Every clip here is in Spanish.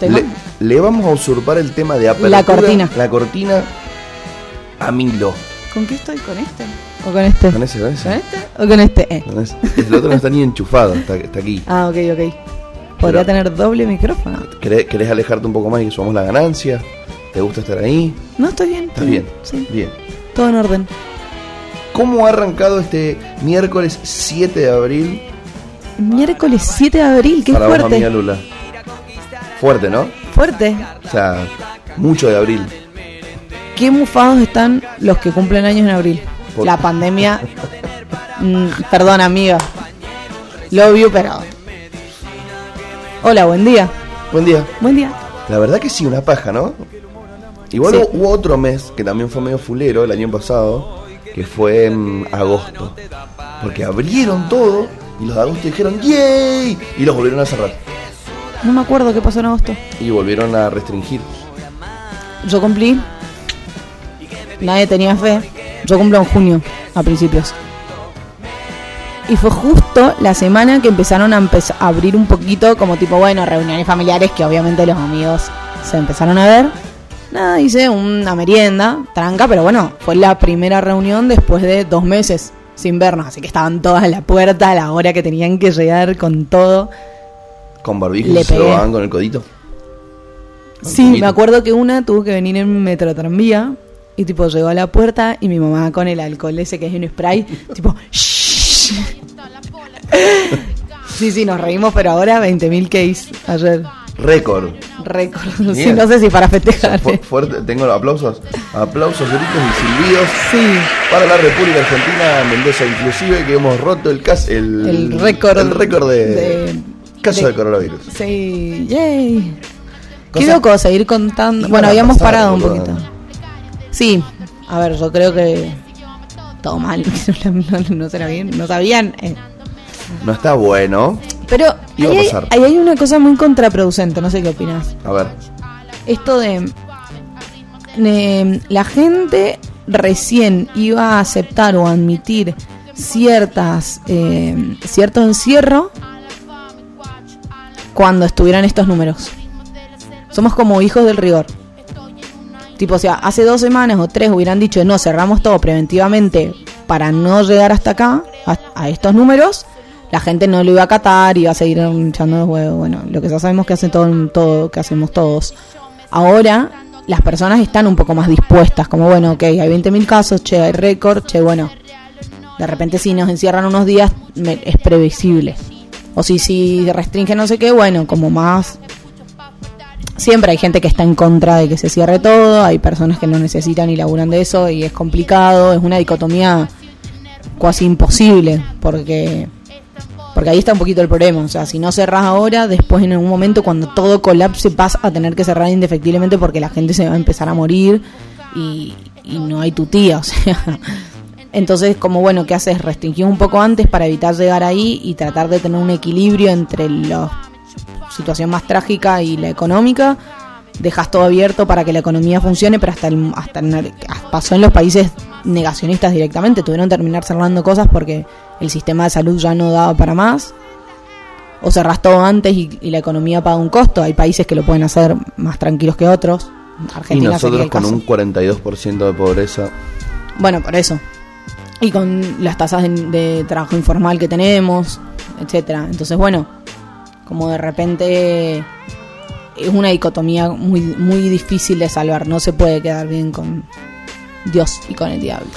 Le, le vamos a usurpar el tema de apertura. La cortina. La cortina a Milo. ¿Con qué estoy? ¿Con este? ¿O con este? Con ese, con ese. ¿Con este? ¿O con este? Eh. Con ese. El otro no está ni enchufado, está, está aquí. Ah, ok, ok. Podría Pero- tener doble micrófono. ¿Querés, querés alejarte un poco más y que subamos la ganancia? ¿Te gusta estar ahí? No, estoy bien. ¿Estás bien? Sí, Bien. todo en orden. ¿Cómo ha arrancado este miércoles 7 de abril Miércoles 7 de abril, qué para vos, fuerte. amiga Lula? Fuerte, ¿no? Fuerte. O sea, mucho de abril. Qué mufados están los que cumplen años en abril. Por- La pandemia. Mm, perdón, amiga. Lo vio, pero. Hola, buen día. Buen día. Buen día. La verdad que sí, una paja, ¿no? Igual Sí. hubo- hubo otro mes que también fue medio fulero el año pasado, que fue en agosto. Porque abrieron todo y los de agosto dijeron ¡Yay! Y los volvieron a cerrar. No me acuerdo qué pasó en agosto. Y volvieron a restringir. Yo cumplí. Nadie tenía fe. Yo cumplo en junio, a principios. Y fue justo la semana que empezaron a, a abrir un poquito, como tipo, bueno, reuniones familiares, que obviamente los amigos se empezaron a ver. Nada, hice una merienda, tranca, pero bueno, fue la primera reunión después de dos meses sin vernos. Así que estaban todas en la puerta a la hora que tenían que llegar con todo. Con barbijo Le se lo con el codito. Con Sí, me acuerdo que una tuvo que venir en metro tranvía y tipo llegó a la puerta y mi mamá con el alcohol ese que es un spray, tipo "Shh". Sí, sí, nos reímos, pero ahora 20.000 case ayer. Récord. Récord. Sí, no sé si para festejar. fu- fuerte, tengo aplausos, aplausos, gritos y silbidos Sí, para la República Argentina, Mendoza inclusive, que hemos roto el cas el, El récord el récord de, de- caso de- de coronavirus. sí, yay. Qué loco seguir contando. Bueno, habíamos pasar, parado un boludo. poquito. Sí, a ver, yo creo que todo mal. no, no será bien, no sabían. eh. No está bueno. Pero ahí hay, ahí hay una cosa muy contraproducente, no sé qué opinas. A ver. Esto de, de la gente recién iba a aceptar o admitir ciertas eh, cierto encierro cuando estuvieran estos números. Somos como hijos del rigor. Tipo, o sea, hace dos semanas o tres hubieran dicho, no, cerramos todo preventivamente para no llegar hasta acá, a, estos números, la gente no lo iba a acatar, iba a seguir echando los huevos. Bueno, lo que ya sabemos que hace todo, todo que hacemos todos. Ahora, las personas están un poco más dispuestas, como, bueno, ok, hay 20.000 casos, che, hay récord, che, bueno, de repente si nos encierran unos días, me- es previsible. O si, si restringen no sé qué, bueno, como más. Siempre hay gente que está en contra de que se cierre todo, hay personas que no necesitan y laburan de eso y es complicado, es una dicotomía casi imposible, porque porque ahí está un poquito el problema, o sea, si no cerrás ahora, después en algún momento cuando todo colapse vas a tener que cerrar indefectiblemente porque la gente se va a empezar a morir y, y no hay tu tía, o sea, entonces como bueno, ¿qué haces? Restringir un poco antes para evitar llegar ahí y tratar de tener un equilibrio entre los situación más trágica y la económica, dejas todo abierto para que la economía funcione, pero hasta el, hasta el- pasó en los países negacionistas directamente, tuvieron que terminar cerrando cosas porque el sistema de salud ya no daba para más. O cerras todo antes y, y la economía paga un costo. Hay países que lo pueden hacer más tranquilos que otros. Y Argentina sería nosotros con caso. un 42% de pobreza. Bueno, por eso. Y con las tasas de, trabajo informal que tenemos, etcétera. Entonces, bueno, como de repente es una dicotomía muy, muy difícil de salvar. No se puede quedar bien con Dios y con el diablo.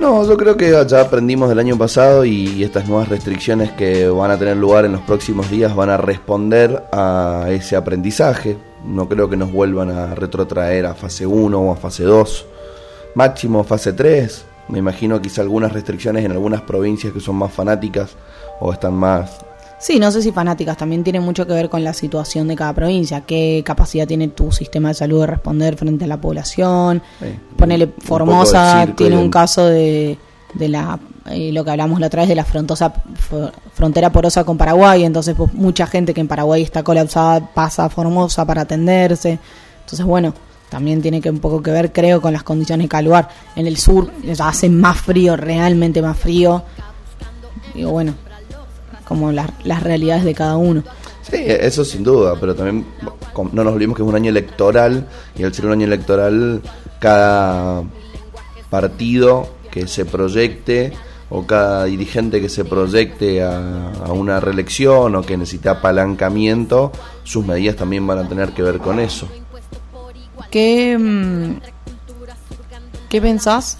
No, yo creo que ya aprendimos del año pasado y estas nuevas restricciones que van a tener lugar en los próximos días van a responder a ese aprendizaje. No creo que nos vuelvan a retrotraer a fase 1 o a fase 2. Máximo fase 3. Me imagino quizá algunas restricciones en algunas provincias que son más fanáticas o están más... Sí, no sé si fanáticas, también tiene mucho que ver con la situación de cada provincia, qué capacidad tiene tu sistema de salud de responder frente a la población. eh, Ponele Formosa, tiene un caso de, de la eh, lo que hablamos la otra vez de la frontosa, fr- frontera porosa con Paraguay, entonces pues, mucha gente que en Paraguay está colapsada pasa a Formosa para atenderse. Entonces, bueno, también tiene que un poco que ver, creo, con las condiciones de lugar. En el sur hace más frío, realmente más frío. Digo, bueno, como las, realidades de cada uno. Sí, eso sin duda, pero también no nos olvidemos que es un año electoral y al ser un año electoral cada partido que se proyecte o cada dirigente que se proyecte a, una reelección o que necesite apalancamiento, sus medidas también van a tener que ver con eso. ¿Qué, mm, ¿qué pensás?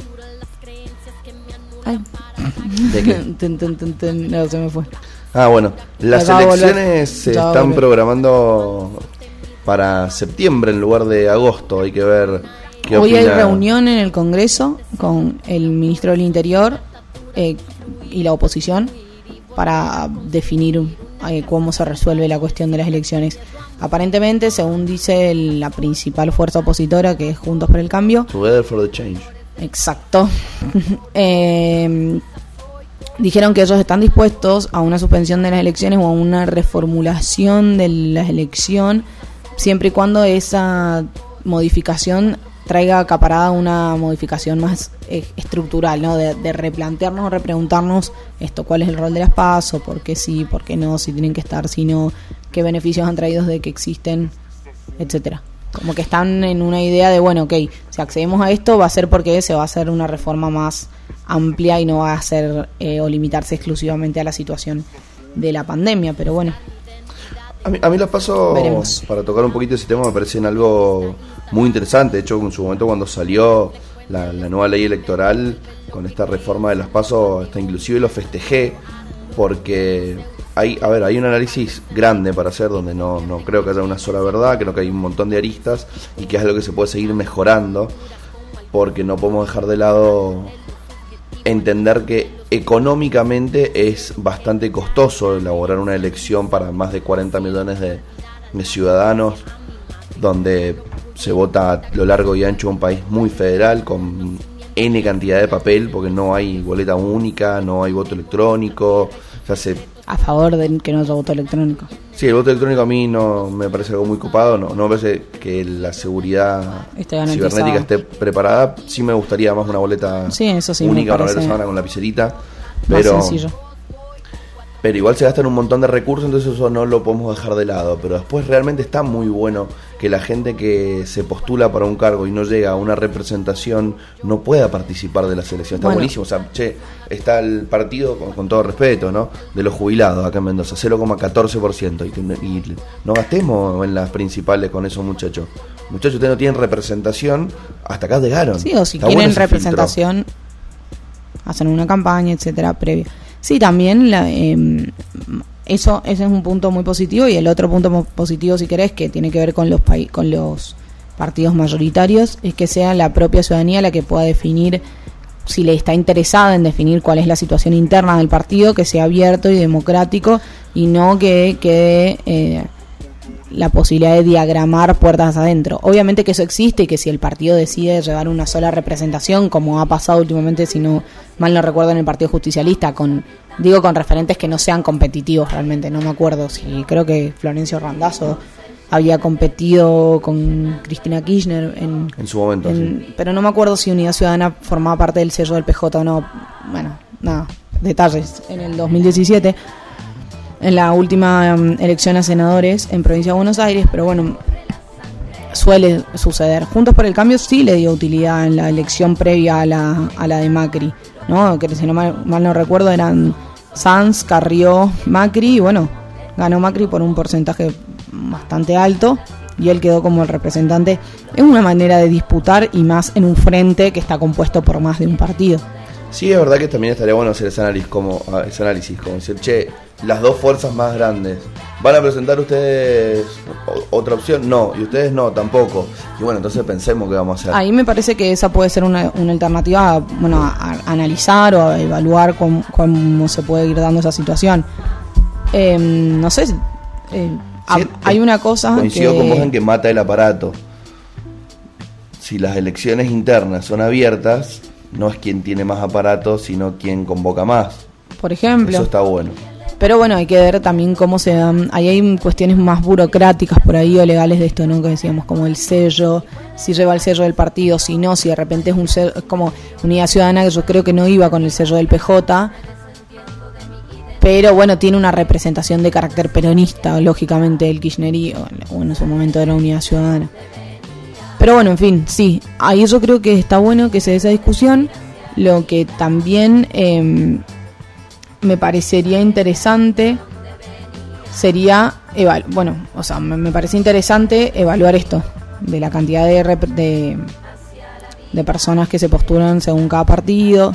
¿De qué? no, se me fue. Ah, bueno, las elecciones se están programando para septiembre en lugar de agosto, hay que ver qué Hoy hay reunión en el Congreso con el ministro del Interior eh, y la oposición para definir eh, cómo se resuelve la cuestión de las elecciones. Aparentemente, según dice la principal fuerza opositora, que es Juntos por el Cambio. Together for the Change. Exacto. eh, dijeron que ellos están dispuestos a una suspensión de las elecciones o a una reformulación de la elección, siempre y cuando esa modificación traiga acaparada una modificación más eh, estructural, ¿no? De, replantearnos o repreguntarnos esto, cuál es el rol de las PASO, por qué sí, por qué no, si tienen que estar, si no, qué beneficios han traído de que existen, etcétera. Como que están en una idea de, bueno, ok, si accedemos a esto va a ser porque se va a hacer una reforma más amplia y no va a ser eh, o limitarse exclusivamente a la situación de la pandemia, pero bueno. A mí, a mí las paso, para tocar un poquito ese tema, me parecen algo muy interesante. De hecho, en su momento cuando salió la, nueva ley electoral con esta reforma de las pasos, hasta inclusive lo festejé, porque hay, a ver, hay un análisis grande para hacer donde no, no creo que haya una sola verdad, creo que hay un montón de aristas y que es algo que se puede seguir mejorando, porque no podemos dejar de lado entender que económicamente es bastante costoso elaborar una elección para más de 40 millones de, ciudadanos, donde se vota a lo largo y ancho de un país muy federal, con N cantidad de papel, porque no hay boleta única, no hay voto electrónico, se hace a favor de que no haya voto electrónico. Sí, el voto electrónico a mí no me parece algo muy copado, no, no me parece que la seguridad cibernética esté preparada. Sí me gustaría más una boleta única, una boleta con la pizzerita, pero pero igual se gastan un montón de recursos, entonces eso no lo podemos dejar de lado. Pero después realmente está muy bueno que la gente que se postula para un cargo y no llega a una representación no pueda participar de la selección. Está buenísimo. O sea, che, está el partido, con, todo respeto, ¿no? De los jubilados acá en Mendoza, 0,14%. Y, y no gastemos en las principales con esos muchachos. Muchachos, ustedes no tienen representación, hasta acá llegaron. Sí, o si quieren representación, hacen una campaña, etcétera, previa. Sí, también la, em, eso ese es un punto muy positivo y el otro punto positivo, si querés, que tiene que ver con los con los partidos mayoritarios, es que sea la propia ciudadanía la que pueda definir si le está interesada en definir cuál es la situación interna del partido, que sea abierto y democrático y no que quede eh, la posibilidad de diagramar puertas adentro. Obviamente que eso existe y que si el partido decide llevar una sola representación, como ha pasado últimamente, si no mal no recuerdo en el Partido Justicialista, con digo con referentes que no sean competitivos realmente, no me acuerdo si creo que Florencio Randazzo había competido con Cristina Kirchner en, en su momento, pero no me acuerdo si Unidad Ciudadana formaba parte del sello del PJ o no. Bueno, nada, detalles. En el 2017 en la última um, elección a senadores en provincia de Buenos Aires, pero bueno, suele suceder. Juntos por el Cambio sí le dio utilidad en la elección previa a la, a la de Macri, ¿no? Que si no mal, no recuerdo eran Sanz, Carrió, Macri, y bueno, ganó Macri por un porcentaje bastante alto y él quedó como el representante. Es una manera de disputar y más en un frente que está compuesto por más de un partido. Sí, es verdad que también estaría bueno hacer ese análisis como, ese análisis, como decir, che, las dos fuerzas más grandes. ¿Van a presentar ustedes otra opción? No, y ustedes no, tampoco. Y bueno, entonces pensemos qué vamos a hacer. Ahí me parece que esa puede ser una, alternativa bueno, a, analizar o a evaluar cómo, se puede ir dando esa situación. Em, no sé, eh, hay una cosa coincido con vos en que mata el aparato. Si las elecciones internas son abiertas, no es quien tiene más aparato, sino quien convoca más. Por ejemplo. Eso está bueno. Pero bueno, hay que ver también cómo se dan. Ahí hay cuestiones más burocráticas por ahí o legales de esto, ¿no? Que decíamos, como el sello, si lleva el sello del partido, si no, si de repente es un sello, es como Unidad Ciudadana, que yo creo que no iba con el sello del PJ. pero bueno, tiene una representación de carácter peronista, lógicamente, el kirchnerismo, o en su momento de la Unidad Ciudadana. Pero bueno, en fin, sí, ahí yo creo que está bueno que se dé esa discusión. Lo que también em, me parecería interesante sería, bueno, o sea, me, parece interesante evaluar esto, de la cantidad de, de, de personas que se postulan según cada partido.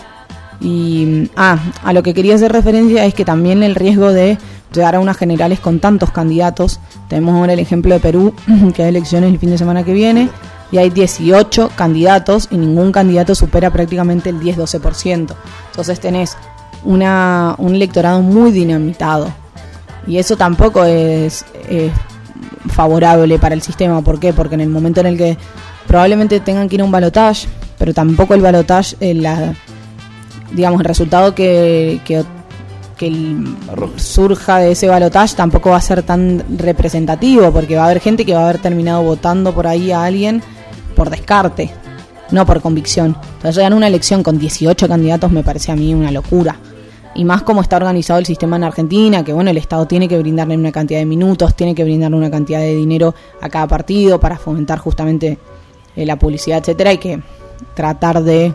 Y ah, a lo que quería hacer referencia es que también el riesgo de llegar a unas generales con tantos candidatos, tenemos ahora el ejemplo de Perú, que hay elecciones el fin de semana que viene, y hay 18 candidatos y ningún candidato supera prácticamente el 10-12%. Entonces tenés una, un electorado muy dinamitado. Y eso tampoco es, favorable para el sistema. ¿Por qué? Porque en el momento en el que probablemente tengan que ir a un balotage, pero tampoco el balotage, eh, la digamos, el resultado que, que, surja de ese balotaje tampoco va a ser tan representativo, porque va a haber gente que va a haber terminado votando por ahí a alguien por descarte, no por convicción. Entonces, llegar una elección con 18 candidatos me parece a mí una locura. Y más como está organizado el sistema en Argentina, que bueno, el Estado tiene que brindarle una cantidad de minutos, tiene que brindarle una cantidad de dinero a cada partido para fomentar justamente eh, la publicidad, etcétera, y que tratar de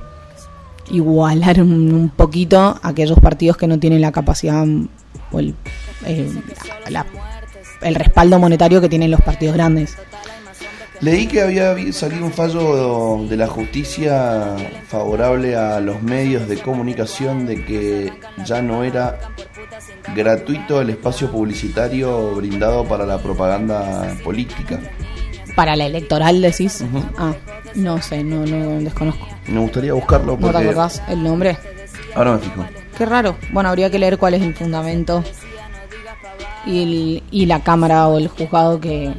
igualar un, poquito aquellos partidos que no tienen la capacidad o el, eh, el respaldo monetario que tienen los partidos grandes. Leí que había salido un fallo de la justicia favorable a los medios de comunicación de que ya no era gratuito el espacio publicitario brindado para la propaganda política. Para la electoral decís. Ah, no sé, no, no desconozco. Me gustaría buscarlo porque... ¿No te acordás el nombre? Ahora me fijo. Qué raro. Bueno, habría que leer cuál es el fundamento y, y la cámara o el juzgado que,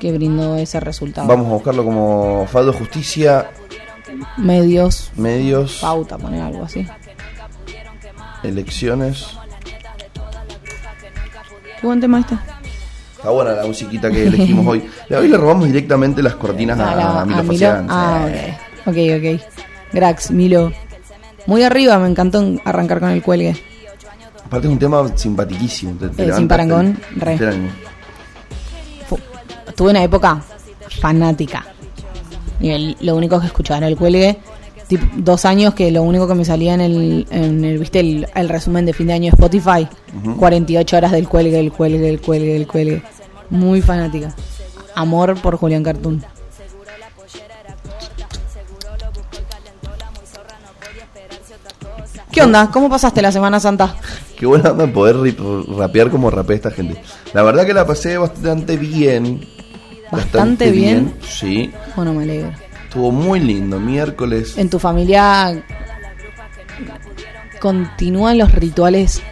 que brindó ese resultado. Vamos a buscarlo como Faldo Justicia. Medios. Medios. Pauta, poner algo así. Elecciones. Qué buen tema este. Está buena la musiquita que elegimos hoy. Hoy le robamos directamente las cortinas a, Milo, Ah, ok, ok. Grax, Milo. Muy arriba, me encantó arrancar con el cuelgue. Aparte es un tema simpaticísimo. Eh, sin parangón, re. Tuve una época fanática. Y lo único que escuchaba era el cuelgue. dos años que lo único que me salía en el, en el viste el, resumen de fin de año de Spotify 48 horas del cuelgue, el cuelgue, el cuelgue, el cuelgue muy fanática amor por Julián Cartoon ¿Qué onda? ¿Cómo pasaste la Semana Santa? Qué buena onda poder rapear como rapea esta gente. La verdad que la pasé bastante bien. ¿Bastante, bien? Sí. Bueno, me alegro. Estuvo muy lindo, miércoles. ¿En tu familia continúan los rituales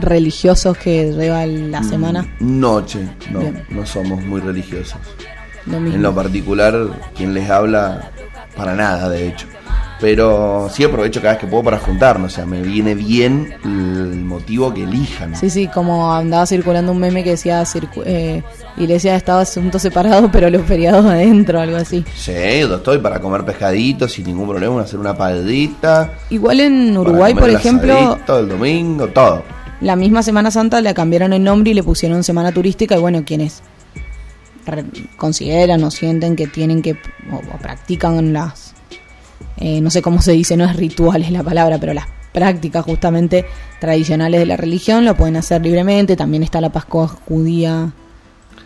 religiosos que lleva la mm, semana? Noche, no, no somos muy religiosos. en lo particular, quien les habla, para nada, de hecho pero sí aprovecho cada vez que puedo para juntarnos, o sea, me viene bien el motivo que elijan. Sí, sí, como andaba circulando un meme que decía eh, Iglesia de Estado asunto separado, pero los feriados adentro, algo así. Sí, yo estoy para comer pescaditos sin ningún problema, hacer una paldita. Igual en Uruguay, por ejemplo... Todo el domingo, todo. La misma Semana Santa le cambiaron el nombre y le pusieron Semana Turística y bueno, quienes consideran o sienten que tienen que o practican las eh, no sé cómo se dice, no es ritual es la palabra, pero las prácticas justamente tradicionales de la religión lo pueden hacer libremente. También está la Pascua judía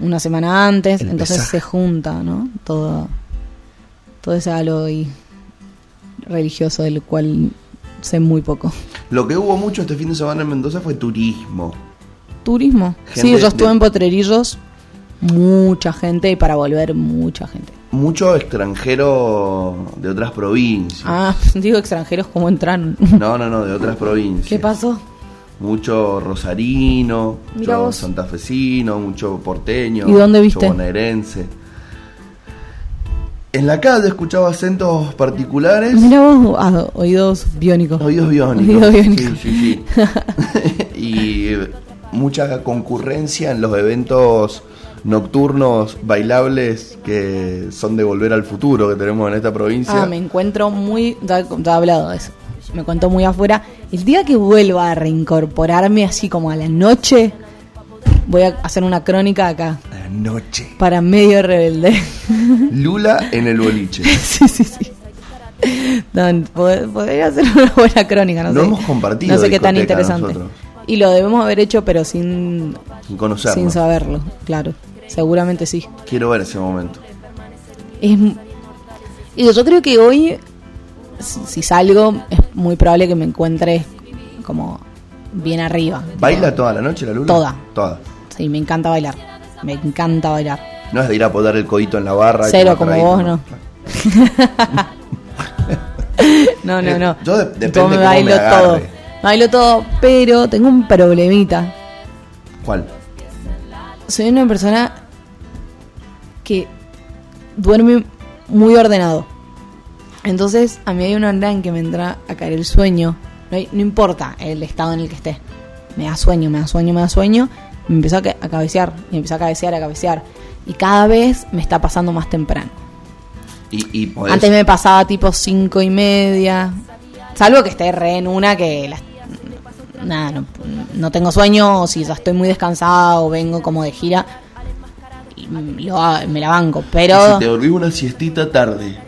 una semana antes, entonces se junta, ¿no? Todo, todo ese halo religioso del cual sé muy poco. Lo que hubo mucho este fin de semana en Mendoza fue turismo. ¿Turismo? sí, yo estuve en Potrerillos, mucha gente y para volver mucha gente mucho extranjero de otras provincias. Ah, digo extranjeros, ¿cómo entraron? No, no, no, de otras provincias. ¿Qué pasó? Mucho rosarino, mucho santafesino, mucho porteño, ¿Y dónde viste? mucho bonaerense. En la calle escuchaba acentos particulares. Mira vos, ah, oídos biónicos. Oídos biónicos. Oídos biónicos. Sí, sí, sí. y mucha concurrencia en los eventos nocturnos bailables que son de volver al futuro que tenemos en esta provincia. Ah, me encuentro muy, ya, he hablado de eso, me encuentro muy afuera El día que vuelva a reincorporarme así como a la noche, voy a hacer una crónica acá. La noche. Para medio rebelde. Lula en el boliche. sí, sí, sí. No, pod- podría ser una buena crónica, no, No sé. hemos compartido No sé qué tan interesante. nosotros. Y lo debemos haber hecho, pero sin, Sin conocernos. sin saberlo, claro. Seguramente sí. Quiero ver ese momento. Es, yo creo que hoy, si, salgo, es muy probable que me encuentre como bien arriba. ¿Baila toda la noche la Lula? Toda. Toda. Sí, me encanta bailar. Me encanta bailar. No es de ir a poner el codito en la barra. y Cero, como traguito, vos, no. No, no, Eh, no. yo de- depende Yo me cómo me bailo todo. Bailo todo, pero tengo un problemita. ¿Cuál? Soy una persona que duerme muy ordenado. Entonces, a mí hay una hora en que me entra a caer el sueño. No, hay- no importa el estado en el que esté. Me da sueño, me da sueño, me da sueño. Me empezó a, a cabecear, y empezó a cabecear, a cabecear. Y cada vez me está pasando más temprano. Y, y podés- Antes me pasaba tipo cinco y media. Salvo que esté re en una que las- nada, no, no tengo sueño, o si ya estoy muy descansada o vengo como de gira, y lo me la banco. y Pero si te dormí una siestita tarde.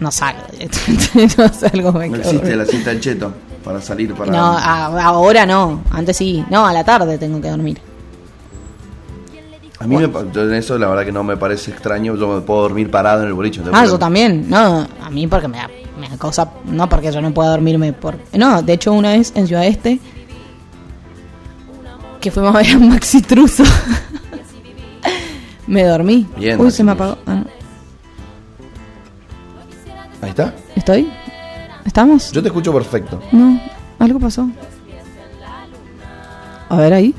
no salgo no salgo, me No existe la siesta en cheto para salir para. No, a- ahora no, antes sí. No, a la tarde tengo que dormir. A mí me, yo en eso la verdad que no me parece extraño. Yo me puedo dormir parado en el boliche. Ah, yo también. No, a mí porque me da, me da cosa. No porque yo no pueda dormirme. por No, de hecho, una vez en Ciudad Este. Que fuimos a ver a Maxi Truso. me dormí. Bien, Uy, Maxi se me apagó. Ah, no. Ahí está. ¿Estoy? ¿Estamos? Yo te escucho perfecto. No, algo pasó. A ver ahí.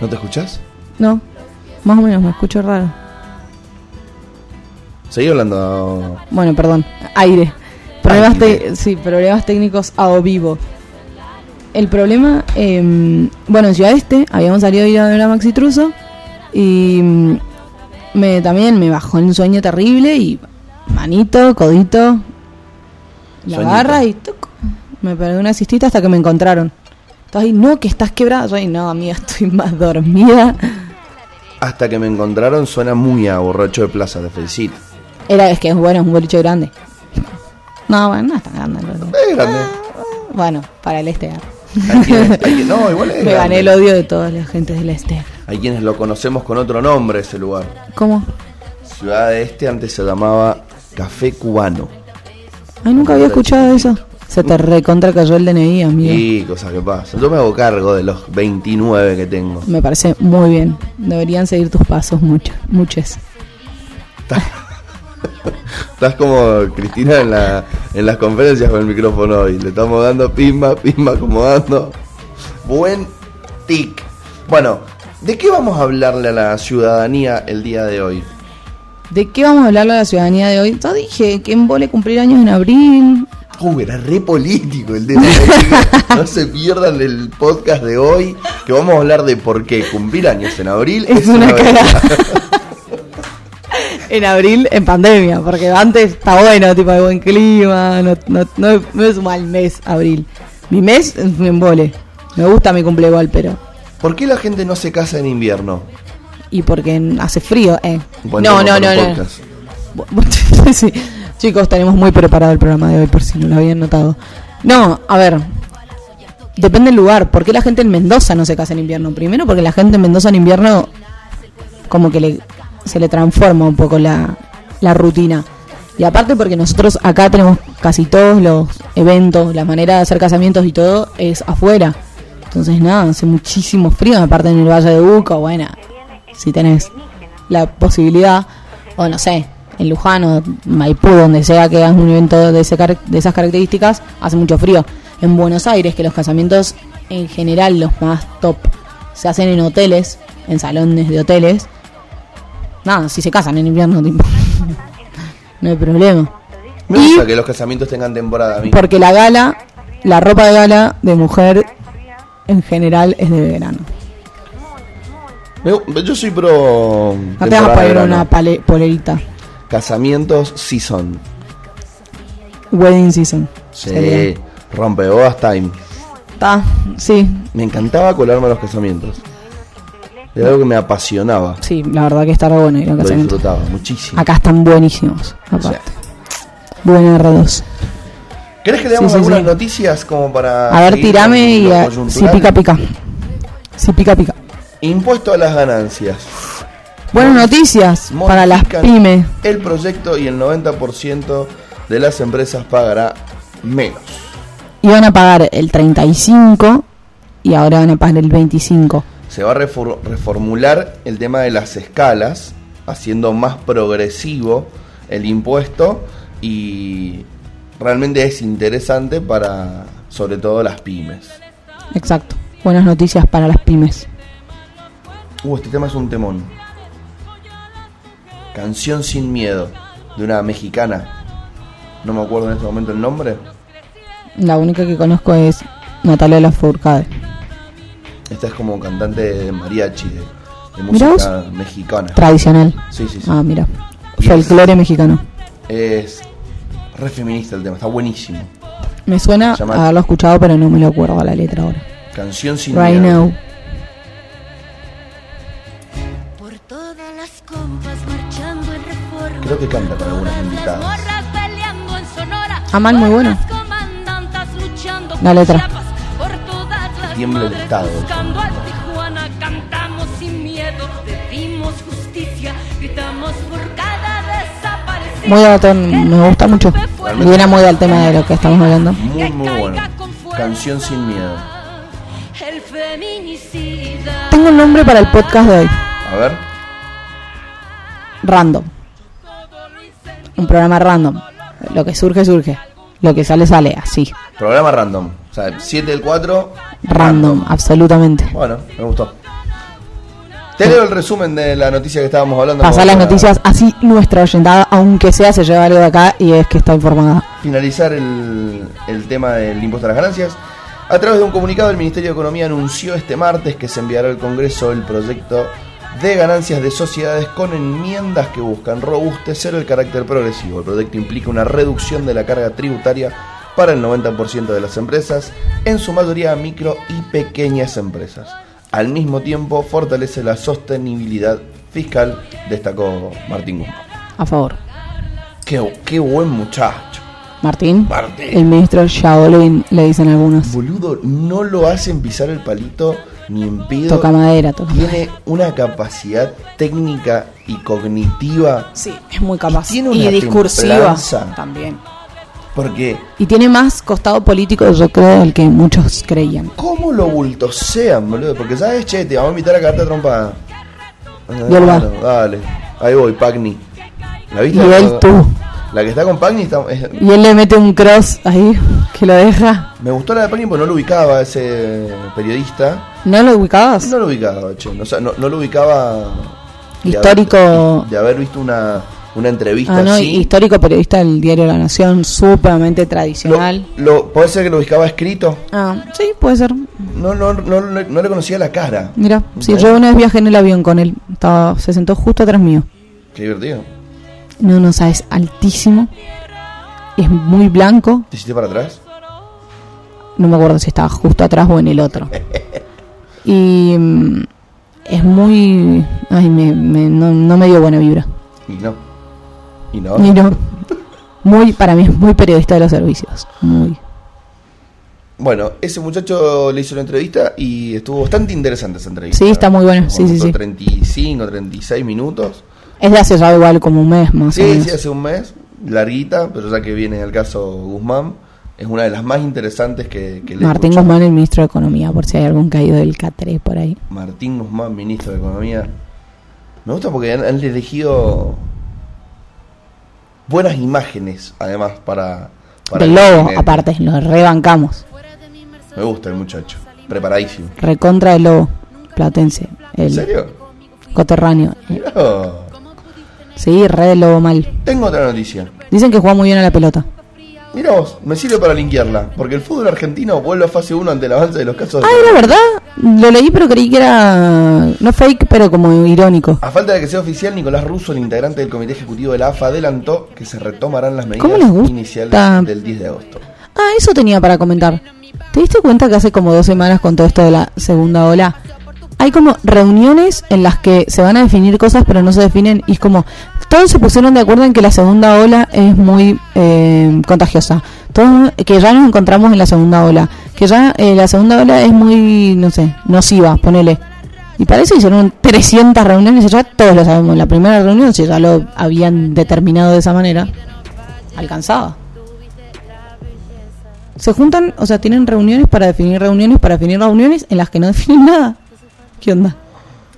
¿No te escuchás? No, más o menos, me escucho raro. Seguí hablando. Bueno, perdón, aire. Problemas, te- sí, problemas técnicos a o vivo. El problema, eh, bueno, en Ciudad Este habíamos salido a ir a ver a Maxi Truso y mm, me, también me bajó el sueño terrible y manito, codito, la Sueñito. barra y tuc, me pegué una cistita hasta que me encontraron. Entonces, no, que estás quebrada. Yo, "Ay, no, amiga, estoy más dormida. Hasta que me encontraron suena muy a borracho de plaza, te felicito. Era, es que es bueno, es un boliche grande. No, bueno, no es tan grande. Es grande. Bueno, para el este. Hay quienes- hay que- no, igual es Me grande. gané el odio de todas las gentes del este. Hay quienes lo conocemos con otro nombre ese lugar. ¿Cómo? Ciudad de Este antes se llamaba Café Cubano. Ay, nunca había escuchado eso. Se te recontra cayó el DNI, amigo. Y cosas que pasan. Yo me hago cargo de los 29 que tengo. Me parece muy bien. Deberían seguir tus pasos mucho, muchos. Estás como Cristina en, la, en las conferencias con el micrófono hoy. Le estamos dando pimba, pimba, acomodando. Buen tic. Bueno, ¿de qué vamos a hablarle a la ciudadanía el día de hoy? ¿De qué vamos a hablar a la ciudadanía de hoy? Yo dije que en Vole cumplir años en abril. Uh, era re político el tema. no se pierdan el podcast de hoy, que vamos a hablar de por qué cumplir años en abril Es una aventura. en abril, en pandemia, porque antes está bueno, tipo de buen clima, no, no, no, no es un mal mes, abril. Mi mes es en Vole. Me gusta mi cumple igual, pero... ¿Por qué la gente no se casa en invierno? Y porque hace frío, eh. No, no, no, un no. sí. Chicos, tenemos muy preparado el programa de hoy, por si no lo habían notado. No, a ver. Depende del lugar. ¿Por qué la gente en Mendoza no se casa en invierno? Primero porque la gente en Mendoza en invierno como que le, se le transforma un poco la, la rutina. Y aparte porque nosotros acá tenemos casi todos los eventos, la manera de hacer casamientos y todo es afuera. Entonces nada, hace muchísimo frío, aparte en el Valle de Uco, bueno, si tenés la posibilidad, o no sé, en Luján o Maipú, donde sea que hagas un evento de, ese de esas características, hace mucho frío. En Buenos Aires, que los casamientos en general, los más top, se hacen en hoteles, en salones de hoteles, nada, si se casan en invierno, tipo, no hay problema. Me Y- gusta que los casamientos tengan temporada. Porque la gala, la ropa de gala de mujer en general es de verano. Me- yo soy pro. No te vas a poner una pale- polerita. Casamientos sí son. Wedding season. Sí, Sería. rompebodas time. Está, sí, Me encantaba colarme a los casamientos. Era algo que me apasionaba. sí, la verdad que está re bueno ir a un Lo casamiento. disfrutaba muchísimo. Acá están buenísimos, aparte. Buen R2. ¿Querés que le damos Sí, sí, algunas sí. noticias como para. A ver, tirame y a- si pica, pica. Si pica, pica. Impuesto a las ganancias. Buenas noticias para las pymes. El proyecto y el 90% de las empresas pagará menos. Iban a pagar el 35 y ahora van a pagar el 25. Se va a refor- reformular el tema de las escalas, haciendo más progresivo el impuesto y realmente es interesante para sobre todo las pymes. Exacto. Buenas noticias para las pymes. Uh, este tema es un temón. Canción sin miedo, de una mexicana. No me acuerdo en este momento el nombre. La única que conozco es Natalia Lafourcade. Esta es como cantante de mariachi, de, música mexicana. Tradicional. Sí, sí, sí. Ah, mira. Folclore mexicano. Es re feminista el tema, está buenísimo. Me suena Llama- haberlo escuchado, pero no me lo acuerdo a la letra ahora. Canción sin Right now. Por todas las compas marchando en reforma. Creo que canta con algunas invitadas. Sonora. Amal, muy bueno. La letra. El madres Estado. buscando a Tijuana. Cantamos sin miedo, pedimos justicia. Gritamos por cada desaparecido. Muy abatón, me gusta mucho. Viene muy al tema de lo que estamos hablando. Muy, muy bueno. Canción sin miedo. El feminicida. Tengo un nombre para el podcast de hoy. A ver. Random. Un programa random. Lo que surge, surge. Lo que sale, sale. Así. Programa random. O sea, 7 del 4. Random, absolutamente. Bueno, me gustó. Te leo el resumen de la noticia que estábamos hablando. Pasar las noticias así nuestra oyentada, aunque sea, se lleva algo de acá y es que está informada. Finalizar el, el tema del impuesto a las ganancias. A través de un comunicado, el Ministerio de Economía anunció este martes que se enviará al Congreso el proyecto de ganancias de sociedades con enmiendas que buscan robustecer el carácter progresivo. El proyecto implica una reducción de la carga tributaria para el 90% de las empresas, en su mayoría micro y pequeñas empresas. Al mismo tiempo, fortalece la sostenibilidad fiscal, destacó Martín Guzmán. A favor. Qué, qué buen muchacho. Martín. Martín. El ministro Shaolin, le dicen algunos. Boludo, no lo hacen pisar el palito ni en pedo. Toca madera, toca madera. Tiene una capacidad técnica y cognitiva. Sí, es muy capaz. tiene Y una discursiva templanza. también. Porque, Y tiene más costado político, yo creo, del que muchos creían. ¿cómo lo bultosean, boludo? Porque sabes, che, te vamos a invitar a cagarte a trompada. Va. Bueno, dale. Ahí voy, Pagni. ¿La viste? Y él tú. La que está con Pagni está, es- Y él le mete un cross ahí que lo deja. me gustó la de Pagni porque no lo ubicaba ese periodista. ¿No lo ubicabas? No lo ubicaba, che. O sea, no, no lo ubicaba. de Histórico. haber- de haber visto una, una entrevista Ah, no, así. histórico periodista del diario La Nación, súperamente tradicional. Lo, lo- ¿Puede ser que lo ubicaba escrito? Ah, sí, puede ser. No, no, no, no, no le conocía la cara. Mira, sí, Ok. yo una vez viajé en el avión con él. Estaba, se sentó justo atrás mío. Qué divertido. No, no, sabes, altísimo. Es muy blanco. ¿Te hiciste para atrás? No me acuerdo si estaba justo atrás o en el otro. Y mm, es muy... Ay, me, me- no, no me dio buena vibra. Y no. Y no. Ni no. Muy, para mí es muy periodista de los servicios. Muy. Bueno, ese muchacho le hizo la entrevista y estuvo bastante interesante esa entrevista. Sí, está muy buena, sí, sí, sí. 35, 36 minutos. Es de hace ya igual como un mes más o Sí, menos. sí, hace un mes. Larguita, pero ya que viene al caso Guzmán, es una de las más interesantes que, que le Martín. Guzmán, el ministro de Economía, por si hay algún caído del Catre por ahí. Martín Guzmán, ministro de Economía. Me gusta porque han, han elegido buenas imágenes, además, para... para Del el lobo, aparte, lo rebancamos. Me gusta el muchacho, preparadísimo. Recontra del lobo, platense. El ¿En serio? coterráneo. Sí, re del lobo mal. Tengo otra noticia. Dicen que juega muy bien a la pelota. Mira vos, me sirve para linkearla, porque el fútbol argentino vuelve a fase 1 ante el avance de los casos de Ah, ¿era verdad? Lo leí, pero creí que era. No fake, pero como irónico. A falta de que sea oficial, Nicolás Russo, el integrante del comité ejecutivo de la AFA, adelantó que se retomarán las medidas iniciales del 10 de agosto. Ah, eso tenía para comentar. ¿Te diste cuenta que hace como dos semanas con todo esto de la segunda ola? Hay como reuniones en las que se van a definir cosas pero no se definen y es como todos se pusieron de acuerdo en que la segunda ola es muy eh, contagiosa. Todos, que ya nos encontramos en la segunda ola. Que ya eh, la segunda ola es muy, no sé, nociva, ponele. Y para eso hicieron 300 reuniones y ya todos lo sabemos. La primera reunión, si ya lo habían determinado de esa manera, alcanzaba. Se juntan, o sea, tienen reuniones para definir reuniones, para definir reuniones en las que no definen nada. ¿Qué onda?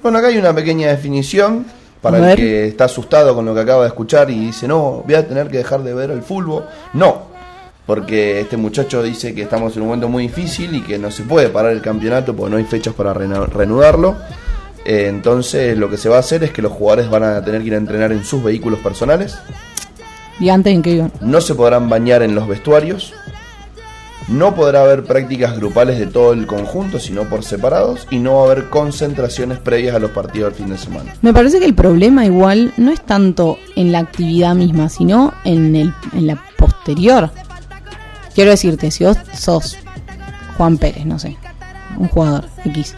Bueno, acá hay una pequeña definición para el que está asustado con lo que acaba de escuchar y dice, no, voy a tener que dejar de ver el fútbol. No, porque este muchacho dice que estamos en un momento muy difícil y que no se puede parar el campeonato porque no hay fechas para reanudarlo. Entonces lo que se va a hacer es que los jugadores van a tener que ir a entrenar en sus vehículos personales. ¿Y antes en qué iban? No se podrán bañar en los vestuarios. No podrá haber prácticas grupales de todo el conjunto, sino por separados. Y no va a haber concentraciones previas a los partidos del fin de semana. Me parece que el problema igual no es tanto en la actividad misma, sino en, el, en la posterior. Quiero decirte, si vos sos Juan Pérez, no sé, un jugador X,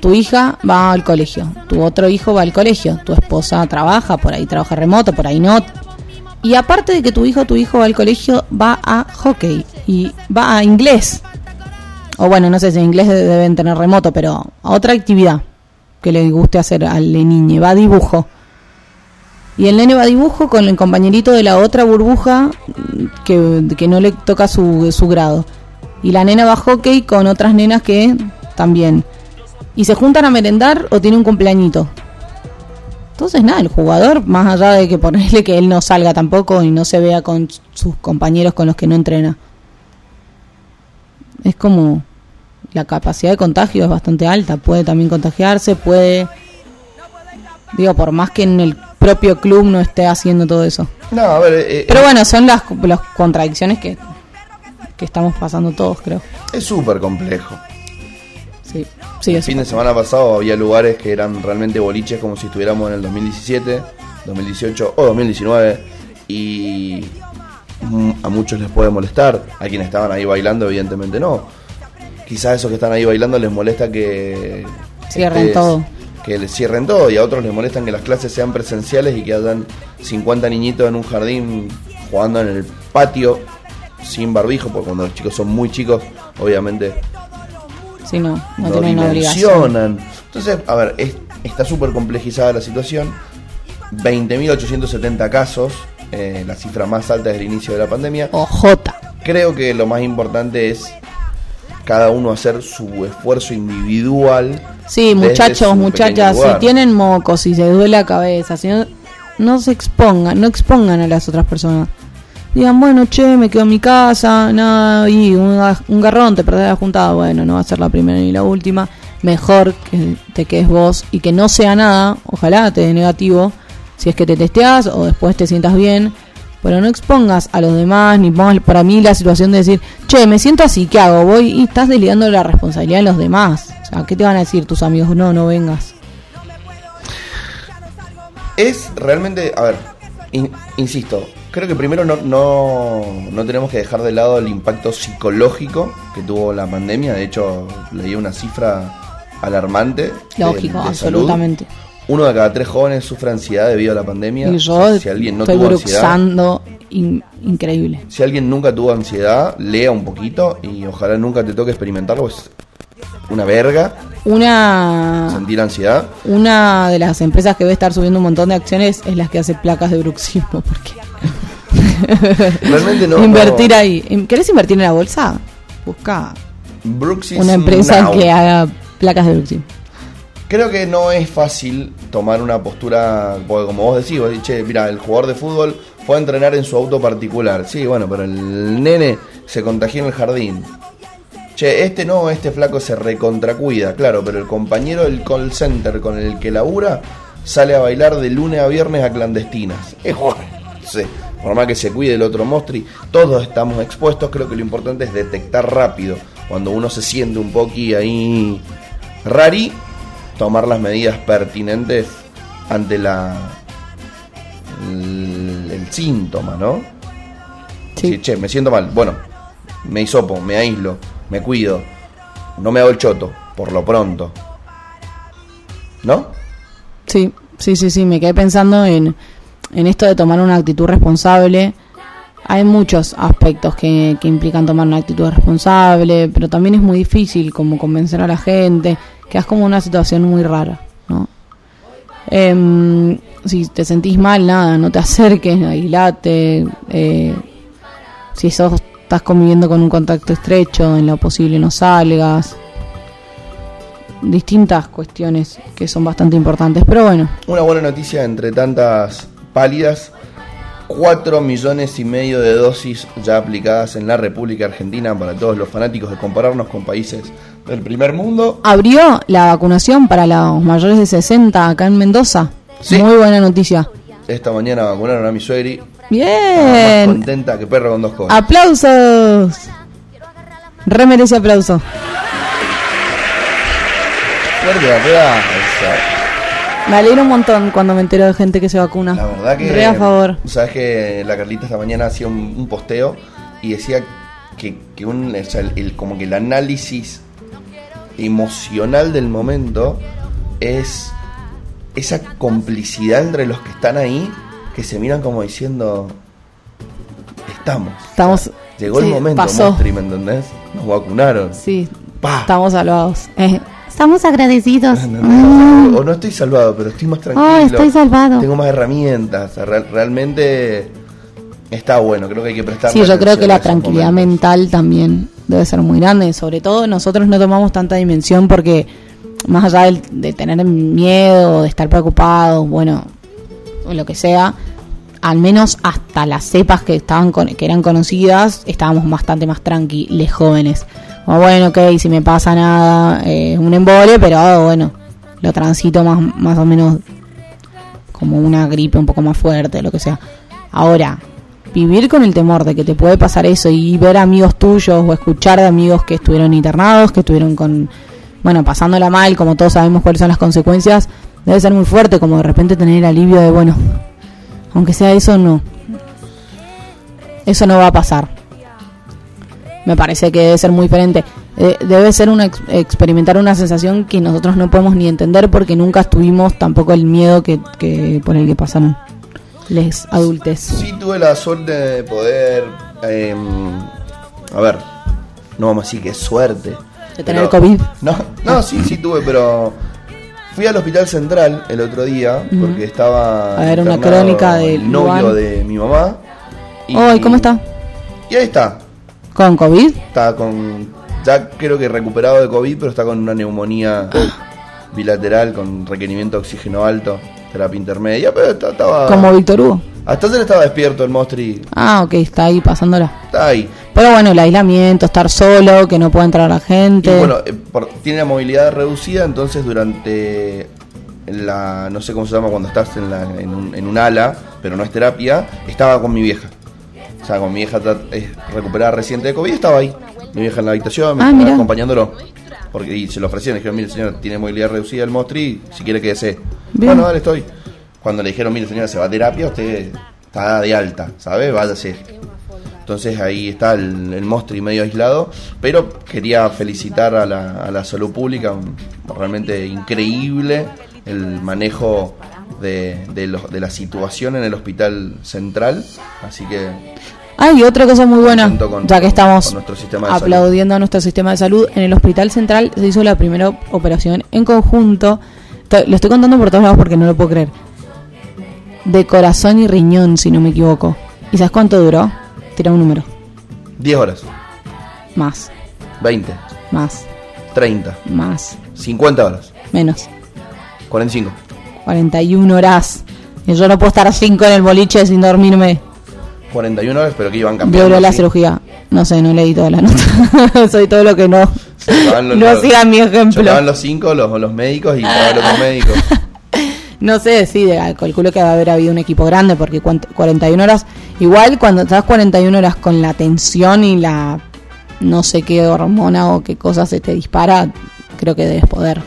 tu hija va al colegio, tu otro hijo va al colegio, tu esposa trabaja, por ahí trabaja remoto, por ahí no. Y aparte de que tu hijo tu hijo va al colegio, va a hockey y va a inglés. O bueno, no sé si en inglés de- deben tener remoto, pero a otra actividad que le guste hacer al niño. Va a dibujo. Y el nene va a dibujo con el compañerito de la otra burbuja que, que no le toca su, su grado. Y la nena va a hockey con otras nenas que también. Y se juntan a merendar o tiene un cumpleañito. Entonces, nada, el jugador, más allá de que ponerle que él no salga tampoco y no se vea con sus compañeros con los que no entrena. Es como la capacidad de contagio es bastante alta. Puede también contagiarse, puede. Digo, por más que en el propio club no esté haciendo todo eso. No, a ver, eh, Pero bueno, son las, las contradicciones que, que estamos pasando todos, creo. es súper complejo. Sí, sí, El fin de semana pasado había lugares que eran realmente boliches como si estuviéramos en el 2017, 2018 o 2019 y a muchos les puede molestar, a quienes estaban ahí bailando evidentemente no. Quizás a esos que están ahí bailando les molesta que Cierren todo. Que les cierren todo y a otros les molestan que las clases sean presenciales y que hayan 50 niñitos en un jardín jugando en el patio sin barbijo, porque cuando los chicos son muy chicos, obviamente Sí, no, no, no tienen obligación. Entonces, a ver, es- está súper complejizada la situación. 20.870 casos, eh, la cifra más alta desde el inicio de la pandemia. O J. Creo que lo más importante es cada uno hacer su esfuerzo individual. Sí, muchachos, muchachas, si tienen mocos, si se duele la cabeza, si no, no se expongan, no expongan a las otras personas. Digan, bueno, che, me quedo en mi casa, nada, y un, un garrón, te perdés la juntada, bueno, no va a ser la primera ni la última. Mejor que te quedes vos y que no sea nada, ojalá te dé negativo, si es que te testeás o después te sientas bien, pero no expongas a los demás, ni pongas para mí la situación de decir, che, me siento así, ¿qué hago? Voy y estás delegando la responsabilidad en los demás. O sea, ¿qué te van a decir tus amigos? No, no vengas. Es realmente, a ver, in- insisto, creo que primero no, no, no tenemos que dejar de lado el impacto psicológico que tuvo la pandemia. De hecho, leí una cifra alarmante. Lógico, de absolutamente. Uno de cada tres jóvenes sufre ansiedad debido a la pandemia. Y yo si alguien no estoy tuvo ansiedad, in- increíble. si alguien nunca tuvo ansiedad, lea un poquito y ojalá nunca te toque experimentarlo. Es una verga Una, sentir ansiedad. una de las empresas que debe estar subiendo un montón de acciones es las que hace placas de bruxismo. Porque Realmente no. invertir no. ahí. ¿Querés invertir en la bolsa? Busca una empresa Now. que haga placas de bruxismo. Creo que no es fácil tomar una postura, porque como vos decís, vos decís, che, mira, el jugador de fútbol fue a entrenar en su auto particular. Sí, bueno, pero el nene se contagió en el jardín. Che, este no, este flaco se recontracuida, claro, pero el compañero del call center con el que labura sale a bailar de lunes a viernes a clandestinas. Es bueno, sé, por más que se cuide el otro mostri, todos estamos expuestos, creo que lo importante es detectar rápido, cuando uno se siente un poqui ahí Rari, tomar las medidas pertinentes ante la el, el síntoma, ¿no? Sí. Che, me siento mal. Bueno, me hisopo, me aíslo, me cuido. No me hago el choto, por lo pronto. ¿No? Sí, sí, sí, sí, me quedé pensando en, en esto de tomar una actitud responsable. Hay muchos aspectos que, implican tomar una actitud responsable, pero también es muy difícil como convencer a la gente, que es como una situación muy rara, ¿no? Em, si te sentís mal, nada, no te acerques, aislate. Eh, si sos, estás conviviendo con un contacto estrecho, en lo posible no salgas. Distintas cuestiones que son bastante importantes, pero bueno, Una buena noticia entre tantas pálidas. 4 millones y medio de dosis ya aplicadas en la República Argentina para todos los fanáticos de compararnos con países del primer mundo. abrió la vacunación para los mayores de 60 acá en Mendoza. Sí. Muy buena noticia. Esta mañana vacunaron a mi suegri. Más Bien. contenta que perro con dos cosas. Aplausos. Re merece aplauso. Fuerte la prueba. Me alegro un montón cuando me entero de gente que se vacuna. La verdad que. Re a favor. Sabes que la Carlita esta mañana hacía un, un posteo y decía que, que un, o sea, el, el- como que el análisis emocional del momento es esa complicidad entre los que están ahí que se miran como diciendo estamos. Estamos- Llegó el momento, pasó. Mostri, ¿me entendés? Nos vacunaron. Sí, Pa. estamos salvados. Eh, estamos agradecidos. ¿Entendés? O no estoy salvado, pero estoy más tranquilo. Oh, estoy salvado. Tengo más herramientas. O sea, real- realmente está bueno. Creo que hay que prestar Sí, yo creo que la tranquilidad mental también debe ser muy grande. Sobre todo nosotros no tomamos tanta dimensión porque más allá de, tener miedo, de estar preocupados, bueno, o lo que sea, al menos hasta las cepas que estaban con- que eran conocidas, estábamos bastante más tranquilos jóvenes. Como bueno, ok, si me pasa nada, eh, un embole, pero bueno, lo transito más, más o menos como una gripe un poco más fuerte, lo que sea. Ahora, vivir con el temor de que te puede pasar eso y ver amigos tuyos o escuchar de amigos que estuvieron internados, que estuvieron con, bueno, pasándola mal, como todos sabemos cuáles son las consecuencias, debe ser muy fuerte, como de repente tener el alivio de, bueno, aunque sea eso, no. Eso no va a pasar. Me parece que debe ser muy diferente. Eh, debe ser una ex- experimentar una sensación que nosotros no podemos ni entender porque nunca estuvimos tampoco el miedo que, que por el que pasaron les adultes. Sí tuve la suerte de poder... eh, a ver, no vamos a decir que es suerte. De tener pero- COVID. No, no, sí, sí tuve, pero... Fui al hospital central el otro día porque estaba... A ver, una crónica de el novio Luan. de mi mamá. Hoy, ¿cómo está? Y ahí está. ¿Con COVID? Está con. Ya creo que recuperado de COVID, pero está con una neumonía bilateral con requerimiento de oxígeno alto, terapia intermedia. Pero está- estaba. Como Víctor Hugo. Hasta ayer estaba despierto el Mostri. Ah, ok, está ahí pasándola. Está ahí. Pero bueno, el aislamiento, estar solo, que no pueda entrar la Y gente. bueno, eh, por- tiene la movilidad reducida, entonces durante la. No sé cómo se llama cuando estás en, la- en, un, en un ala, pero no es terapia, estaba con mi vieja. O sea, con mi es recuperada reciente de COVID, estaba ahí. Mi vieja en la habitación, Ah, acompañándolo. Porque y se lo ofrecieron, dijeron, mire señora, tiene movilidad reducida el Mostri, si quiere quédese. Bien. Bueno, dale, estoy. Cuando le dijeron, mire señora, se va a terapia, usted está de alta, ¿sabe? Váyase. Entonces ahí está el, el Mostri medio aislado, pero quería felicitar a la, a la salud pública, realmente increíble el manejo de, de, los- de la situación en el hospital central, así que Hay otra cosa muy buena, con- ya que estamos aplaudiendo a nuestro sistema de salud. En el Hospital Central se hizo la primera operación en conjunto. Lo estoy contando por todos lados porque no lo puedo creer. De corazón y riñón, si no me equivoco. ¿Y sabes cuánto duró? Tira un número. 10 horas, Más, 20, más, 30, más, 50 horas, menos. 45. 41 horas. Y yo no puedo estar 5 en el boliche sin dormirme. 41 horas, pero que iban cambiando. Violó la ¿sí? cirugía. No sé, no leí toda la nota. Soy todo lo que no. Los- no sigan mi ejemplo. Chocaban los 5, los, los médicos y los médicos. No sé, sí, de- calculo que va a haber habido un equipo grande porque cuant- 41 horas, igual cuando estás 41 horas con la tensión y la no sé qué hormona o qué cosa se te dispara, creo que debes poder.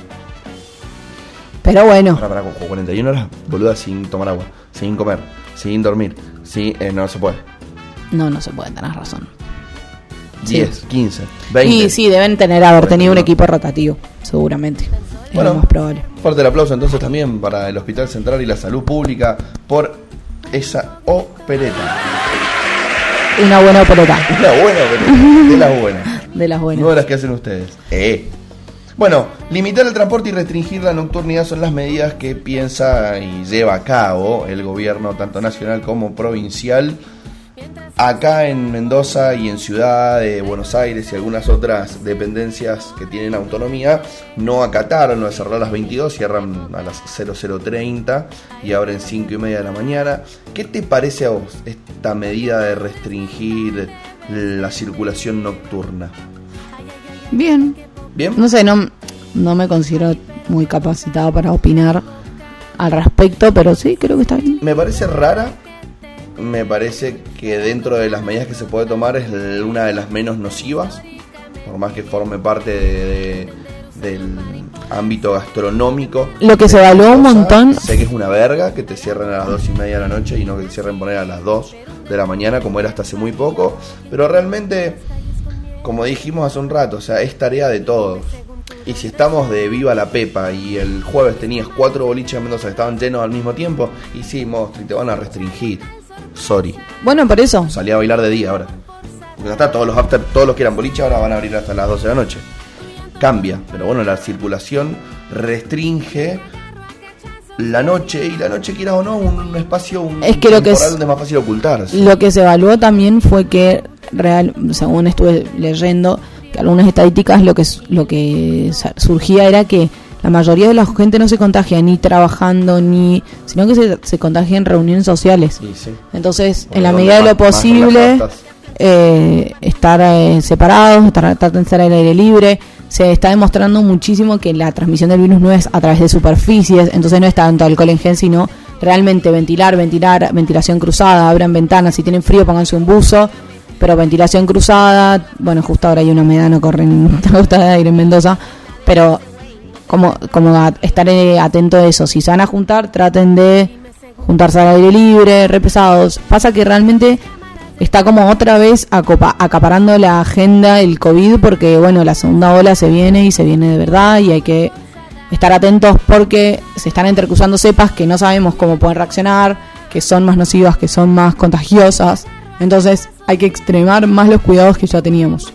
Pero bueno, pará, con 41 horas, boluda, sin tomar agua, sin comer, sin dormir, sí, eh, no se puede. no, no se puede, tenés razón. Sí. 10, 15, 20. Y sí, deben tener haber tenido un 41. equipo rotativo, seguramente. Es Bueno. lo más probable. Fuerte el aplauso entonces también para el Hospital Central y la Salud Pública por esa opereta. Una buena opereta. Una buena opereta, de las buenas. De las buenas. No de las que hacen ustedes. Eh. Bueno, limitar el transporte y restringir la nocturnidad son las medidas que piensa y lleva a cabo el gobierno tanto nacional como provincial acá en Mendoza y en Ciudad de Buenos Aires y algunas otras dependencias que tienen autonomía no acataron, no cerrar a las 22, cierran a las 0030 y abren 5 y media de la mañana. ¿Qué te parece a vos esta medida de restringir la circulación nocturna? Bien. ¿Bien? No sé, no, no me considero muy capacitada para opinar al respecto, pero sí, creo que está bien. Me parece rara. Me parece que dentro de las medidas que se puede tomar es una de las menos nocivas. Por más que forme parte de- de- del ámbito gastronómico. Lo que se evaluó un montón- Sé que es una verga que te cierren a las dos y media de la noche y no que te cierren poner a las 2 de la mañana como era hasta hace muy poco. Pero realmente, como dijimos hace un rato, o sea, es tarea de todos. Y si estamos de viva la pepa y el jueves tenías cuatro boliches en Mendoza que estaban llenos al mismo tiempo, y sí, te van a restringir. Sorry. Bueno, por eso. Salí a bailar de día ahora. Porque ya está, todos los after, todos los que eran boliche ahora van a abrir hasta las 12 de la noche. Cambia, pero bueno, la circulación restringe la noche y la noche quieras o no un espacio un Es que lo que es- donde es más fácil ocultarse. Lo que se evaluó también fue que real, según estuve leyendo, que algunas estadísticas lo que lo que surgía era que la mayoría de la gente no se contagia ni trabajando ni, sino que se, se contagia en reuniones sociales. Sí, sí. Entonces, Bueno, en la medida de lo más posible, eh, estar eh, separados, estar, de estar al aire libre. Se está demostrando muchísimo que la transmisión del virus no es a través de superficies, entonces no es tanto alcohol en gel, sino realmente ventilar, ventilar, ventilación cruzada, abran ventanas, si tienen frío pónganse un buzo, pero ventilación cruzada, bueno, justo ahora hay una humedad, no corren gota de aire en Mendoza, pero como, como a- estar eh, atento a eso, si se van a juntar, traten de juntarse al aire libre, repesados. Pasa que realmente está como otra vez acopa- acaparando la agenda el COVID porque, bueno, la segunda ola se viene y se viene de verdad y hay que estar atentos porque se están entrecruzando cepas que no sabemos cómo pueden reaccionar, que son más nocivas, que son más contagiosas. Entonces hay que extremar más los cuidados que ya teníamos.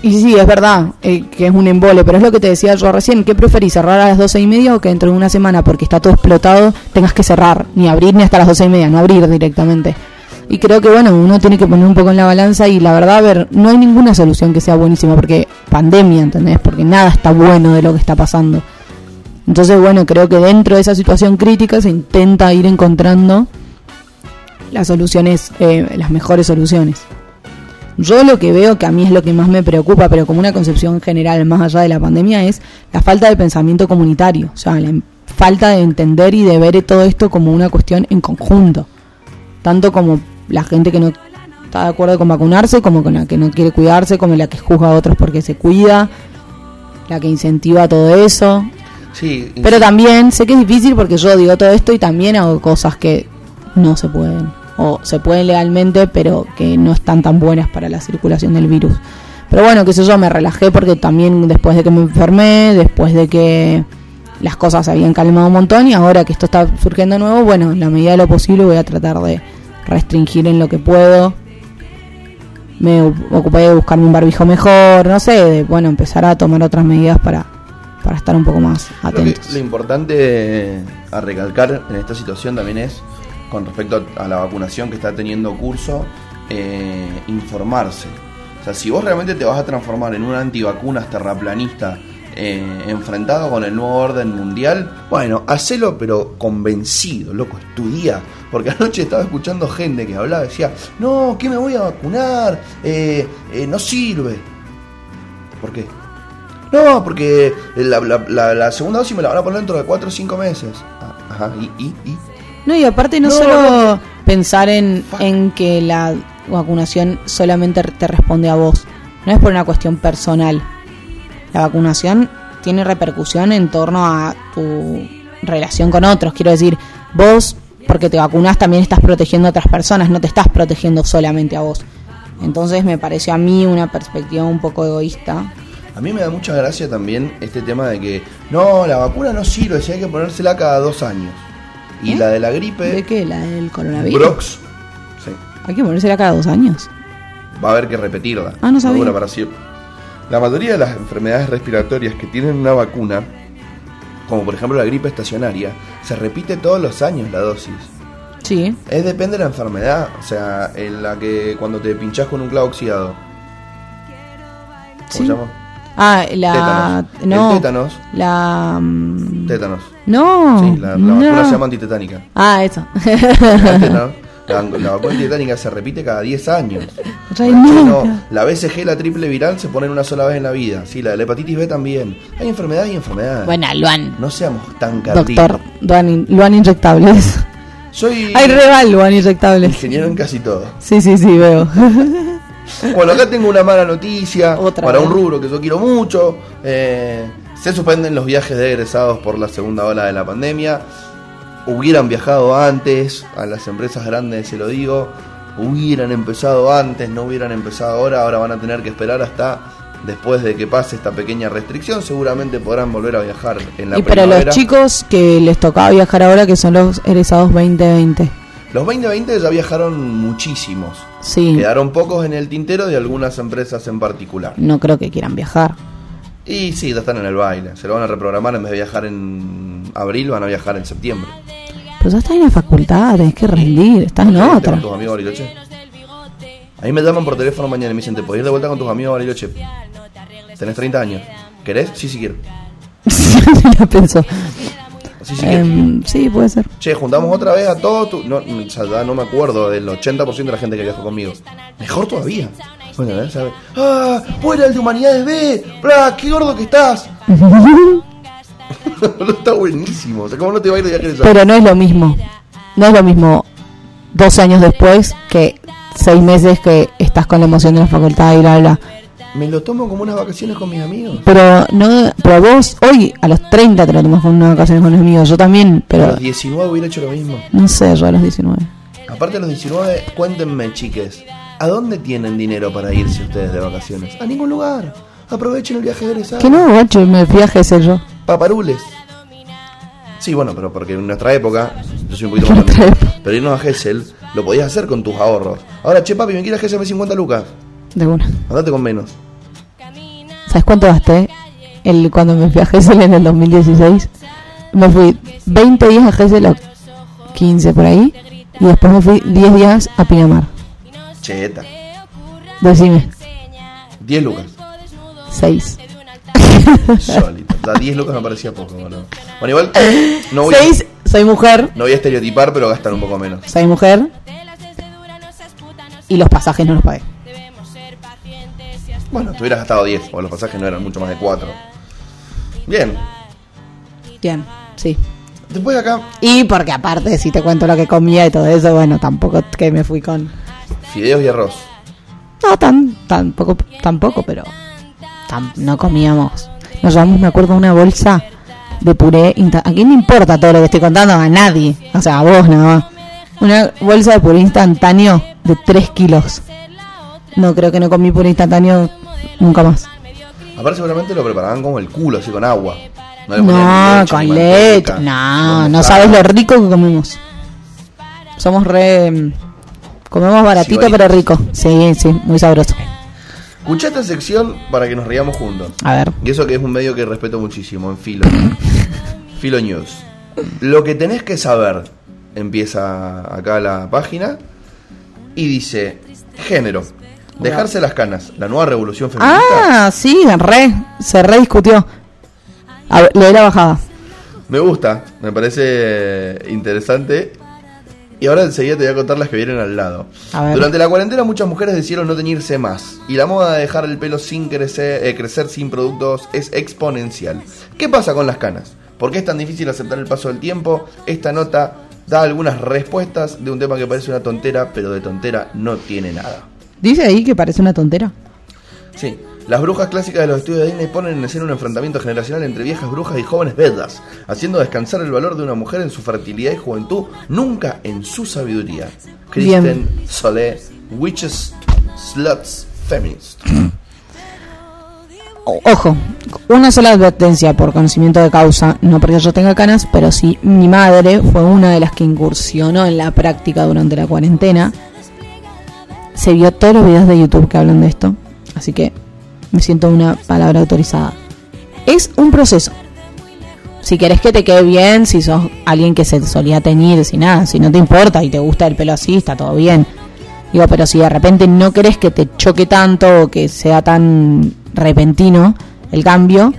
Y sí, es verdad eh, que es un embole, pero es lo que te decía yo recién. ¿Qué preferís, cerrar a las doce y media o que dentro de una semana, porque está todo explotado, tengas que cerrar? Ni abrir ni hasta las doce y media, no abrir directamente. Y creo que, bueno, uno tiene que poner un poco en la balanza y la verdad, a ver, no hay ninguna solución que sea buenísima, porque pandemia, ¿entendés? Porque nada está bueno de lo que está pasando. Entonces, bueno, creo que dentro de esa situación crítica se intenta ir encontrando las soluciones, eh, las mejores soluciones. Yo lo que veo que a mí es lo que más me preocupa, pero como una concepción general más allá de la pandemia, es la falta de pensamiento comunitario, o sea, la falta de entender y de ver todo esto como una cuestión en conjunto, tanto como la gente que no está de acuerdo con vacunarse, como con la que no quiere cuidarse, como la que juzga a otros porque se cuida, la que incentiva todo eso, Sí, pero también sé que es difícil porque yo digo todo esto y también hago cosas que no se pueden. O se pueden legalmente, pero que no están tan buenas para la circulación del virus. Pero bueno, qué sé yo, me relajé porque también después de que me enfermé, después de que las cosas se habían calmado un montón y ahora que esto está surgiendo de nuevo, bueno, en la medida de lo posible voy a tratar de restringir en lo que puedo. Me ocupé de buscarme un barbijo mejor, no sé, de, bueno, empezar a tomar otras medidas para, para estar un poco más que atentos. lo importante a recalcar en esta situación también es, con respecto a la vacunación que está teniendo curso, eh, informarse. O sea, si vos realmente te vas a transformar en un antivacunas terraplanista eh, enfrentado con el nuevo orden mundial, bueno, hacelo pero convencido, loco, estudia. Porque anoche estaba escuchando gente que hablaba, decía, no, ¿qué me voy a vacunar? Eh, eh, no sirve. ¿Por qué? No, porque la segunda dosis me la van a poner dentro de 4 o 5 meses. Ah, Ajá, y, y, y. No, y aparte no, No, solo no. pensar en, en que la vacunación solamente te responde a vos. No es por una cuestión personal. La vacunación tiene repercusión en torno a tu relación con otros. Quiero decir, vos, porque te vacunás, también estás protegiendo a otras personas, no te estás protegiendo solamente a vos. Entonces me pareció a mí una perspectiva un poco egoísta. A mí me da mucha gracia también este tema de que no, la vacuna no sirve, si hay que ponérsela cada dos años. Y ¿Eh? la de la gripe, ¿De qué? ¿La del coronavirus? Brox, sí, Hay que ponérsela cada dos años. va a haber que repetirla. Ah, no sabía. para siempre. La mayoría de las enfermedades respiratorias que tienen una vacuna, como por ejemplo la gripe estacionaria, se repite todos los años la dosis. Sí. Es depende de la enfermedad, o sea, en la que cuando te pinchás con un clavo oxidado. ¿Cómo Sí. se llama? Ah, la... Tétanos. No. El tétanos. La... mm, Tétanos. No. Sí, la, la no. vacuna se llama antitetánica. Ah, eso. La, la vacuna antitetánica se repite cada 10 años. No, la BCG, la triple viral, se ponen una sola vez en la vida. Sí, la de la hepatitis B también. Hay enfermedades y enfermedades. Bueno, Luan. No seamos tan carditos. Doctor, Luan, in- Luan inyectables. Soy Hay reval Luan inyectables. ingeniero en casi todo. Sí, sí, sí, veo. Bueno, acá tengo una mala noticia Otra para vez. un rubro que yo quiero mucho. Eh, se suspenden los viajes de egresados por la segunda ola de la pandemia. Hubieran viajado antes, a las empresas grandes se lo digo. Hubieran empezado antes, no hubieran empezado ahora. Ahora van a tener que esperar hasta después de que pase esta pequeña restricción. Seguramente podrán volver a viajar en la Y primavera. los chicos que les tocaba viajar ahora, que son los egresados 2020. Los 2020 ya viajaron muchísimos. Sí, Quedaron pocos en el tintero de algunas empresas en particular. no creo que quieran viajar. Y sí, ya están en el baile. Se lo van a reprogramar en vez de viajar en abril, van a viajar en septiembre. Pero ya estás en la facultad, tenés que rendir, estás en ¿Te otra. con tus amigos Bariloche? A mí me llaman por teléfono mañana y me dicen, ¿te podés ir de vuelta con tus amigos Bariloche? Tenés 30 años. ¿Querés? Sí, sí quiero. la pensó. Sí, sí quiero. Em, sí, puede ser. Che, juntamos otra vez a todos. tu- No, o sea, ya no me acuerdo del 80% de la gente que viajó conmigo. Mejor todavía. Bueno, ver, ¿sabes? ¡Ah! ¡Fuera el de Humanidades B! ¡Bla! ¡Qué gordo que estás! Está buenísimo. O sea, ¿cómo no te va a ir de viaje? Pero no es lo mismo. No es lo mismo dos años después que seis meses que estás con la emoción de la facultad y bla, bla. Me lo tomo como unas vacaciones con mis amigos. Pero no, pero vos hoy a los 30 te lo tomas con una vacaciones con los amigos. Yo también, A pero los 19 hubiera hecho lo mismo. no sé, yo a los 19. Aparte de los 19, cuéntenme, chiques, ¿a dónde tienen dinero para irse ustedes de vacaciones? A ningún lugar. Aprovechen el viaje de egresado. Que no, guacho, me viaje ese yo. Paparules. Sí, bueno, pero porque en nuestra época, yo soy un poquito más grande, pero irnos a Gessel lo podías hacer con tus ahorros. Ahora, che, papi, me quiero a Gessel, me 50 lucas. De una. Andate con menos. ¿Sabes cuánto gasté? El, cuando me fui a Gessel en el 2016. Me fui 20 días a Gessel o 15 por ahí. Y después me fui 10 días a Pinamar. Cheta. Decime, 10 lucas. 6. Solito. Da 10 lucas me parecía poco, boludo. Bueno, igual, no voy, a, 6, soy mujer. no voy a estereotipar, pero gastan un poco menos. Soy mujer. Y los pasajes no los pagué. Bueno, te hubieras gastado 10, o los pasajes no eran mucho más de 4. Bien. Bien, sí. Después de acá, Y porque aparte, si te cuento lo que comía y todo eso, bueno, tampoco que me fui con... fideos y arroz. No, tan, tampoco, tampoco, pero no comíamos. Nos llevamos, me acuerdo, una bolsa de puré. ¿A quién le importa todo lo que estoy contando? A nadie. O sea, a vos nada más. Una bolsa de puré instantáneo de 3 kilos. No, creo que no comí puré instantáneo nunca más. Aparte seguramente lo preparaban como el culo, así con agua. le No, leche, con leche. No, no sabes lo rico que comemos. Somos re... mm, Comemos baratito pero rico. Sí, sí, muy sabroso. Escucha esta sección para que nos riamos juntos. A ver. Y eso que es un medio que respeto muchísimo, en Filo. Filo News. Lo que tenés que saber, empieza acá la página, y dice, género, dejarse las canas, la nueva revolución feminista. Ah, sí, re, se re discutió. A ver, leí la bajada. Me gusta, me parece interesante. Y ahora enseguida te voy a contar las que vienen al lado. Durante la cuarentena muchas mujeres decidieron no teñirse más. Y la moda de dejar el pelo sin crecer, eh, crecer sin productos es exponencial. ¿Qué pasa con las canas? ¿Por qué es tan difícil aceptar el paso del tiempo? Esta nota da algunas respuestas de un tema que parece una tontera, pero de tontera no tiene nada. Dice ahí que parece una tontera. Sí. Las brujas clásicas de los estudios de Disney ponen en escena un enfrentamiento generacional entre viejas brujas y jóvenes vedas, haciendo descansar el valor de una mujer en su fertilidad y juventud, nunca en su sabiduría. Bien. Kristen Solé, Witches, Sluts, Feminist. Ojo, una sola advertencia por conocimiento de causa, no porque yo tenga canas, pero sí mi madre fue una de las que incursionó en la práctica durante la cuarentena. Se vio todos los videos de YouTube que hablan de esto, así que me siento una palabra autorizada. Es un proceso. Si querés que te quede bien, si sos alguien que se solía teñir, si nada, si no te importa y te gusta el pelo así, está todo bien. Digo, pero si de repente no querés que te choque tanto o que sea tan repentino el cambio,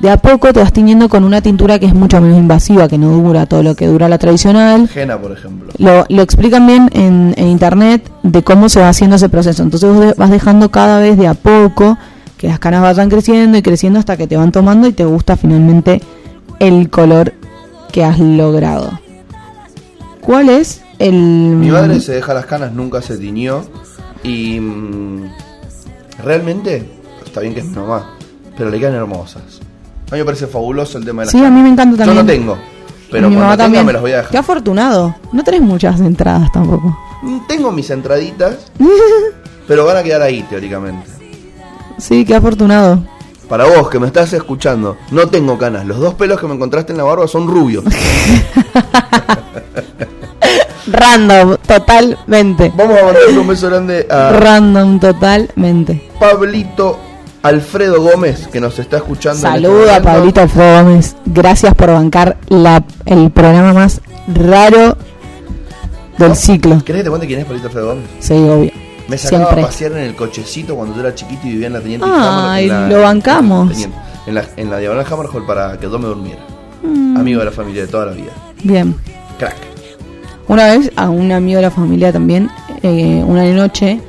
de a poco te vas tiñendo con una tintura que es mucho menos invasiva, que no dura todo lo que dura la tradicional. Jena, por ejemplo. Lo, lo explican bien en, en internet de cómo se va haciendo ese proceso. Entonces vos de- vas dejando cada vez de a poco que las canas vayan creciendo y creciendo hasta que te van tomando y te gusta finalmente el color que has logrado. ¿Cuál es el...? Mi madre se deja las canas, nunca se tiñó. Y mm, realmente, está bien que es mi mamá, pero le quedan hermosas. A mí me parece fabuloso el tema de las Sí, a mí me encanta Yo también. no tengo, pero Mi cuando mamá tenga también. me las voy a Qué dejar. afortunado. No tenés muchas entradas tampoco. Tengo mis entraditas, pero van a quedar ahí teóricamente. Sí, qué afortunado. Para vos que me estás escuchando, no tengo canas. Los dos pelos que me encontraste en la barba son rubios. Random, totalmente. Vamos a mandarle un beso grande a Random, totalmente. Pablito Alfredo Gómez, que nos está escuchando. en este Saludo a momento. Pablito Alfredo Gómez. Gracias por bancar la, el programa más raro del ciclo. ¿Querés que te cuente quién es Pablito Alfredo Gómez? Sí, obvio. Me sacaba Siempre. a pasear en el cochecito cuando yo era chiquito y vivía en la Teniente Ay, en la- lo bancamos. Teniente, en, la, en la diagonal Hammerhall para que yo me durmiera. Mm. Amigo de la familia de toda la vida. Bien. Crack. Una vez a un amigo de la familia también, eh, una noche,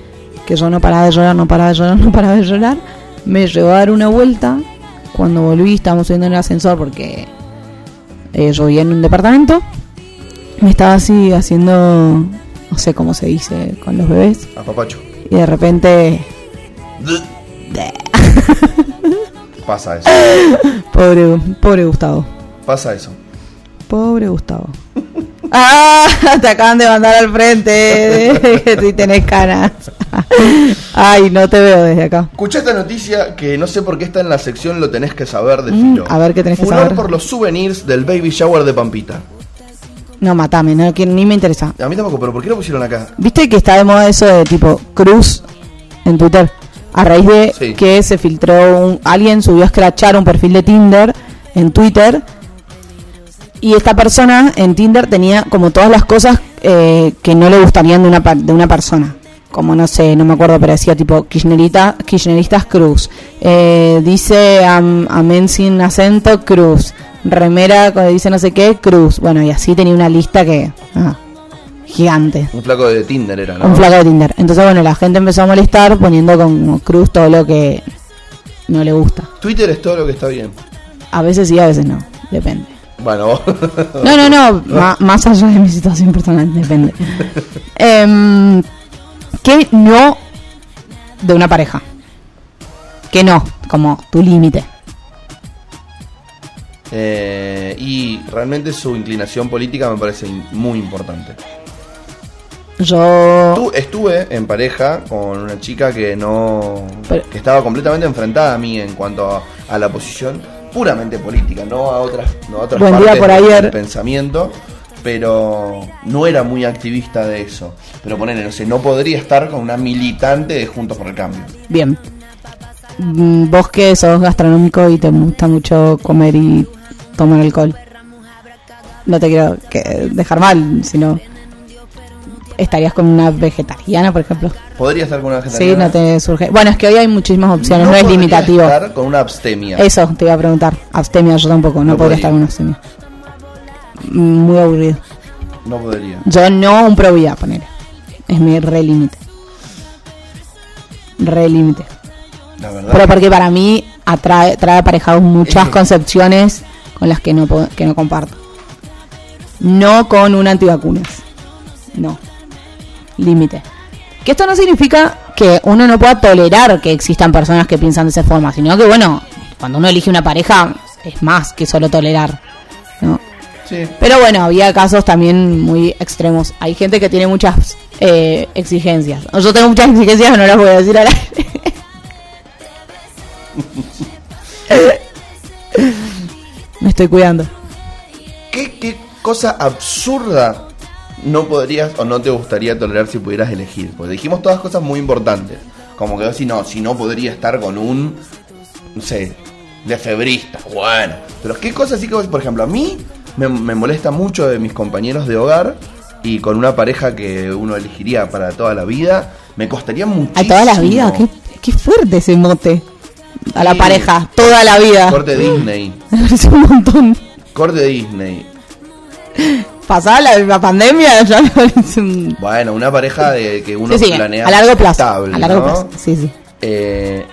que yo no paraba de llorar, no paraba de llorar, no paraba de llorar, me llevó a dar una vuelta. Cuando volví, estábamos subiendo en el ascensor porque eh, yo vivía en un departamento. Me estaba así haciendo, no sé cómo se dice con los bebés, A papacho. y de repente, Pasa eso. pobre, pobre Gustavo, Pasa eso. pobre Gustavo. Ah, te acaban de mandar al frente que si tenés canas. Ay, no te veo desde acá. Escuché esta noticia que no sé por qué está en la sección Lo tenés que saber de Mm, Filo. a ver qué tenés que saber. por los souvenirs del baby shower de Pampita. No, matame, no, que ni me interesa. A mí tampoco, pero ¿por qué lo pusieron acá? ¿Viste que está de moda eso de tipo cruz en Twitter? A raíz de Sí. que se filtró un, alguien subió a escrachar un perfil de Tinder en Twitter y esta persona en Tinder tenía como todas las cosas eh, que no le gustarían de una de una persona. Como no sé, no me acuerdo, pero decía tipo kirchnerita, kirchneristas cruz. Eh, dice am- amén sin acento cruz. Remera cuando dice no sé qué cruz. Bueno, y así tenía una lista que ah, gigante. Un flaco de Tinder era, ¿no? Un flaco de Tinder. Entonces, bueno, la gente empezó a molestar poniendo como cruz todo lo que no le gusta. Twitter es todo lo que está bien. A veces sí, a veces no. Depende. Bueno, No, no, no. ma- más allá de mi situación personal, depende. Em, que no de una pareja. Que no, como tu límite. Eh, y realmente su inclinación política me parece muy importante. Yo. Tu- Estuve en pareja con una chica que no. Pero- que estaba completamente enfrentada a mí en cuanto a, a la posición puramente política, no a otras, no a otras Buen día partes por ayer. del pensamiento. Pero no era muy activista de eso. Pero ponele, no sé, no podría estar con una militante de Juntos por el Cambio. Bien. Mm, Vos que sos gastronómico y te gusta mucho comer y tomar alcohol. No te quiero que dejar mal, sino estarías con una vegetariana, por ejemplo. ¿Podría estar con una Sí, vegetariana? no te surge. Bueno, es que hoy hay muchísimas opciones, no, es limitativo. estar con una abstemia. Eso te iba a preguntar. Abstemia, yo tampoco, no, No podría podría. estar con una abstemia. Muy aburrido. No podría. Yo no un pro vida, poner. Es mi re límite. Re límite. La verdad. Pero porque para mí atrae, trae aparejados muchas concepciones con las que no, puedo- que no comparto. No con un antivacunas. No. Límite. Que esto no significa que uno no pueda tolerar que existan personas que piensan de esa forma, sino que bueno, cuando uno elige una pareja es más que solo tolerar, ¿no? Sí. Pero bueno, había casos también muy extremos. Hay gente que tiene muchas eh, exigencias. Yo tengo muchas exigencias que no las voy a decir aire. Me estoy cuidando. ¿Qué, qué cosa absurda no podrías o no te gustaría tolerar si pudieras elegir? Porque dijimos todas cosas muy importantes. Como que si no, si no podría estar con un, no sé, de febrista. Bueno, pero qué cosas sí que, vos- por ejemplo, a mí me, me molesta mucho de mis compañeros de hogar y con una pareja que uno elegiría para toda la vida, me costaría muchísimo. A toda la vida, qué, qué fuerte ese mote. A la pareja, toda la vida. Corte Disney. Me parece un montón. Corte Disney. Pasada la, la pandemia, ya me parece un. Bueno, una pareja de que uno Sí, sí, planea a largo plazo. estable, a largo ¿no? plazo, sí, sí. Eh,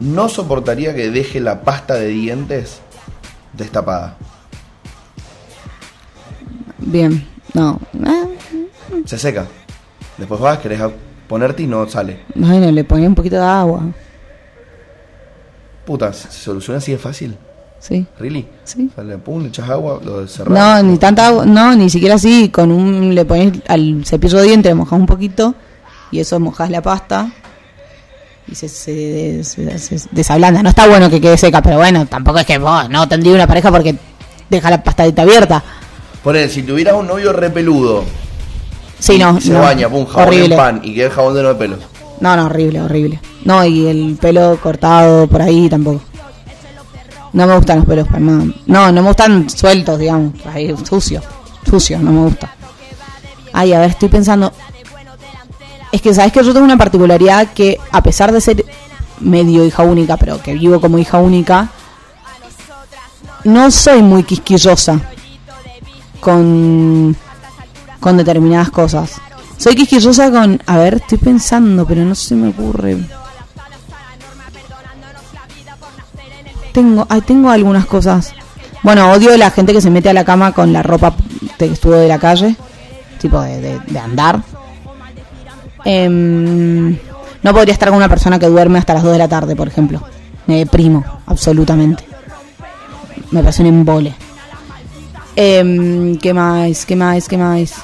no soportaría que deje la pasta de dientes destapada. Bien, no. Ah, Se seca. Después vas, querés ponerte y no sale. bueno, le ponía un poquito de agua. Puta, ¿se se soluciona así de fácil? Sí, ¿Really? sí. Sale, pum, le echas agua, lo cerrás. No, ni tanta agua, no, ni siquiera así. Con un, le pones al cepillo de dientes, le mojás un poquito y eso mojás la pasta y se, se, se- se desablanda. No está bueno que quede seca, pero bueno, tampoco es que vos no tendría una pareja porque deja la pastadita abierta. Poner, si tuvieras un novio repeludo, Sí, no. se no. baña, pum, jabón horrible. en pan y queda el jabón de no de pelos. No, no, horrible, horrible. No, y el pelo cortado por ahí tampoco. No me gustan los pelos nada. No, no me gustan sueltos, digamos. Ahí, sucio. Sucio, no me gusta. Ay, a ver, estoy pensando. Es que, ¿sabes que Yo tengo una particularidad que, a pesar de ser medio hija única, pero que vivo como hija única, no soy muy quisquillosa con, con determinadas cosas. Soy quisquillosa con. A ver, estoy pensando, pero no se me ocurre. Tengo, ay, tengo algunas cosas. Bueno, odio la gente que se mete a la cama con la ropa que estuvo de la calle, tipo de, de- andar. Em, no podría estar con una persona que duerme hasta las 2 de la tarde, por ejemplo. Me deprimo, absolutamente. Me parece un embole. Em, ¿Qué más? ¿Qué más? ¿Qué más?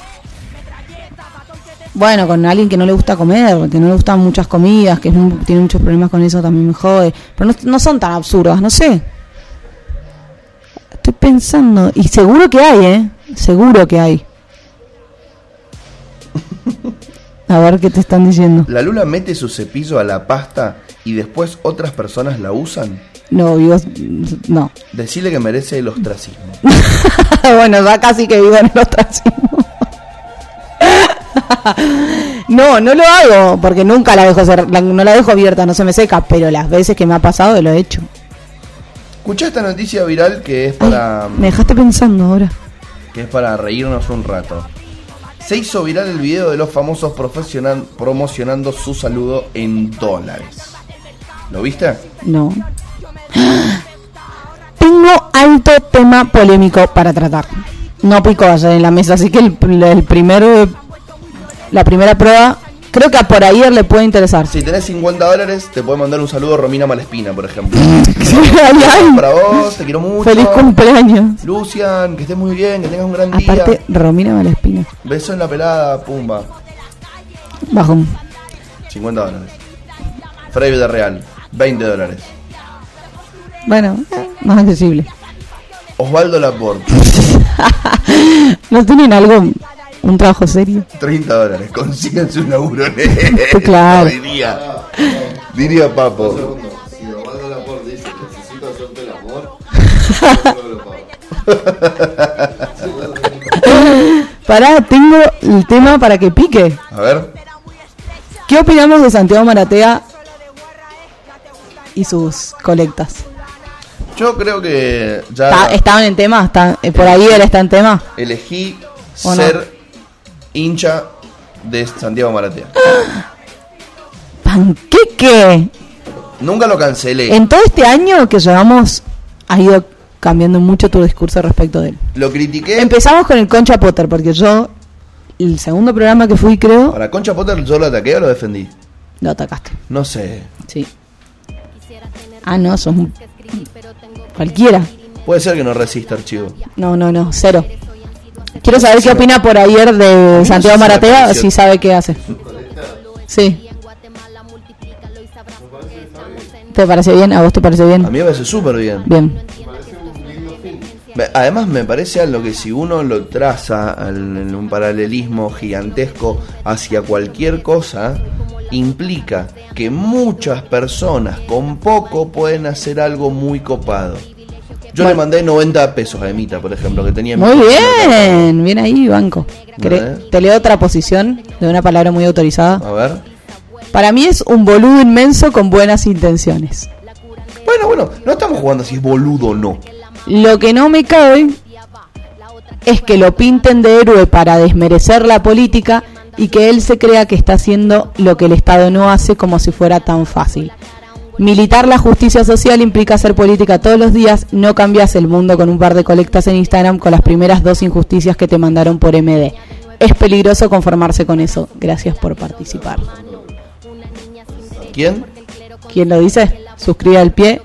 Bueno, con alguien que no le gusta comer, que no le gustan muchas comidas, que tiene muchos problemas con eso, también me jode. Pero no, no son tan absurdas, no sé. Estoy pensando, y seguro que hay, ¿eh? Seguro que hay. A ver qué te están diciendo. La Lula mete su cepillo a la pasta y después otras personas la usan. No, vivo. No. Decirle que merece el ostracismo. bueno, ya casi que vivo en el ostracismo. no, no lo hago, porque nunca la dejo la- no la dejo abierta, no se me seca, pero las veces que me ha pasado lo he hecho. Escuchá esta noticia viral que es Ay, para, me dejaste pensando ahora. que es para reírnos un rato. Se hizo viral el video de los famosos promocionando su saludo en dólares. ¿Lo viste? No. Tengo alto tema polémico para tratar. No pico ayer en la mesa, así que el, el primero, la primera prueba, creo que a por ayer le puede interesar. Si tenés 50 dólares, te puede mandar un saludo Romina Malespina, por ejemplo. Para vos, te quiero mucho. Feliz cumpleaños. Lucian, que estés muy bien, que tengas un gran día. Aparte, Romina Malespina. Beso en la pelada, pumba. Bajón. 50 dólares. Freddy de Real, 20 dólares. Bueno, eh, más accesible. Osvaldo Laporte, ¿No tienen algo, un trabajo serio? 30 dólares. Consíganse un laburo Claro. Diría, diría Papo. Si Osvaldo Laporte dice necesito hacerte el amor, yo no lo pago. Pará, tengo el tema para que pique. A ver, ¿Qué opinamos de Santiago Maratea y sus colectas? yo creo que ya ¿Está- ¿Estaban en tema? ¿Está- eh, ¿Por ahí él está en tema? elegí ¿O no? ser hincha de Santiago Maratea. ¡Panqueque! Nunca lo cancelé. En todo este año que llevamos, ha ido cambiando mucho tu discurso respecto de él. Lo critiqué. Empezamos con el Concha Potter, porque yo el segundo programa que fui, creo, Ahora, Concha Potter, ¿yo lo ataqué o lo defendí? lo atacaste. No sé. Sí. Ah, no, sos un- cualquiera. Puede ser que no resista archivo. No, no, no, cero. Quiero saber qué opina por ayer de Santiago Maratea, si sabe qué hace. Sí. ¿Te parece bien? ¿A vos te parece A bien? mí me parece súper bien. Bien. Además me parece algo que si uno lo traza en un paralelismo gigantesco hacia cualquier cosa, implica que muchas personas con poco pueden hacer algo muy copado. Yo le mandé 90 pesos a Emita, por ejemplo, que tenía... Muy bien, bien ahí, Banco. ¿Eh? Te leo otra posición de una palabra muy autorizada. A ver. Para mí es un boludo inmenso con buenas intenciones. Bueno, bueno, no estamos jugando si es boludo o no. Lo que no me cabe es que lo pinten de héroe para desmerecer la política y que él se crea que está haciendo lo que el Estado no hace como si fuera tan fácil. Militar la justicia social implica hacer política todos los días, no cambias el mundo con un par de colectas en Instagram con las primeras dos injusticias que te mandaron por MD. Es peligroso conformarse con eso. Gracias por participar. ¿Quién? ¿Quién lo dice? Suscribe al pie.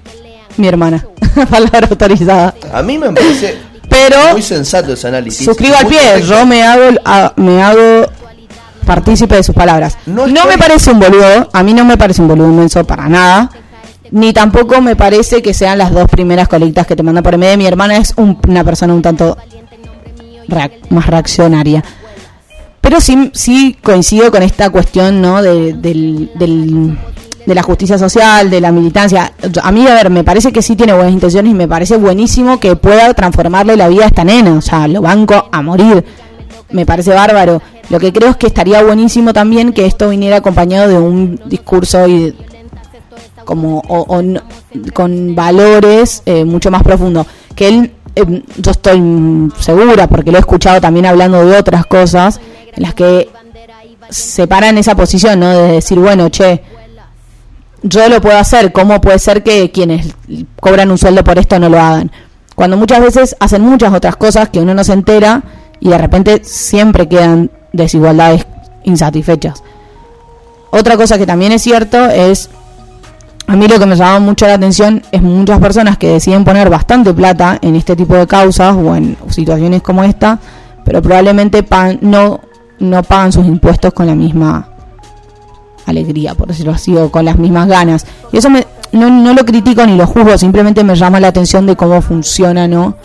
Mi hermana. Palabra autorizada. A mí me parece Pero muy sensato ese análisis. suscribo al pie, correcto. yo me hago, a- me hago partícipe de sus palabras. No No, estoy- me parece un boludo, a mí no me parece un boludo inmenso para nada, ni tampoco me parece que sean las dos primeras colectas que te manda por MD. Mi hermana es un- una persona un tanto reac- más reaccionaria. Pero sí, sí coincido con esta cuestión, ¿no? De, del, de la justicia social, de la militancia. A mí, a ver, me parece que sí tiene buenas intenciones y me parece buenísimo que pueda transformarle la vida a esta nena. O sea, lo banco a morir. Me parece bárbaro. Lo que creo es que estaría buenísimo también que esto viniera acompañado de un discurso y como o- no- con valores eh, mucho más profundos. Que él, eh, yo estoy segura, porque lo he escuchado también hablando de otras cosas, en las que se para en esa posición, ¿no? De decir, bueno, che, yo lo puedo hacer, ¿cómo puede ser que quienes cobran un sueldo por esto no lo hagan? Cuando muchas veces hacen muchas otras cosas que uno no se entera y de repente siempre quedan desigualdades insatisfechas. Otra cosa que también es cierto es, a mí lo que me llama mucho la atención es muchas personas que deciden poner bastante plata en este tipo de causas o en situaciones como esta, pero probablemente no, no pagan sus impuestos con la misma alegría, por decirlo así, o con las mismas ganas. Y eso me, no, no lo critico ni lo juzgo, simplemente me llama la atención de cómo funciona ¿no?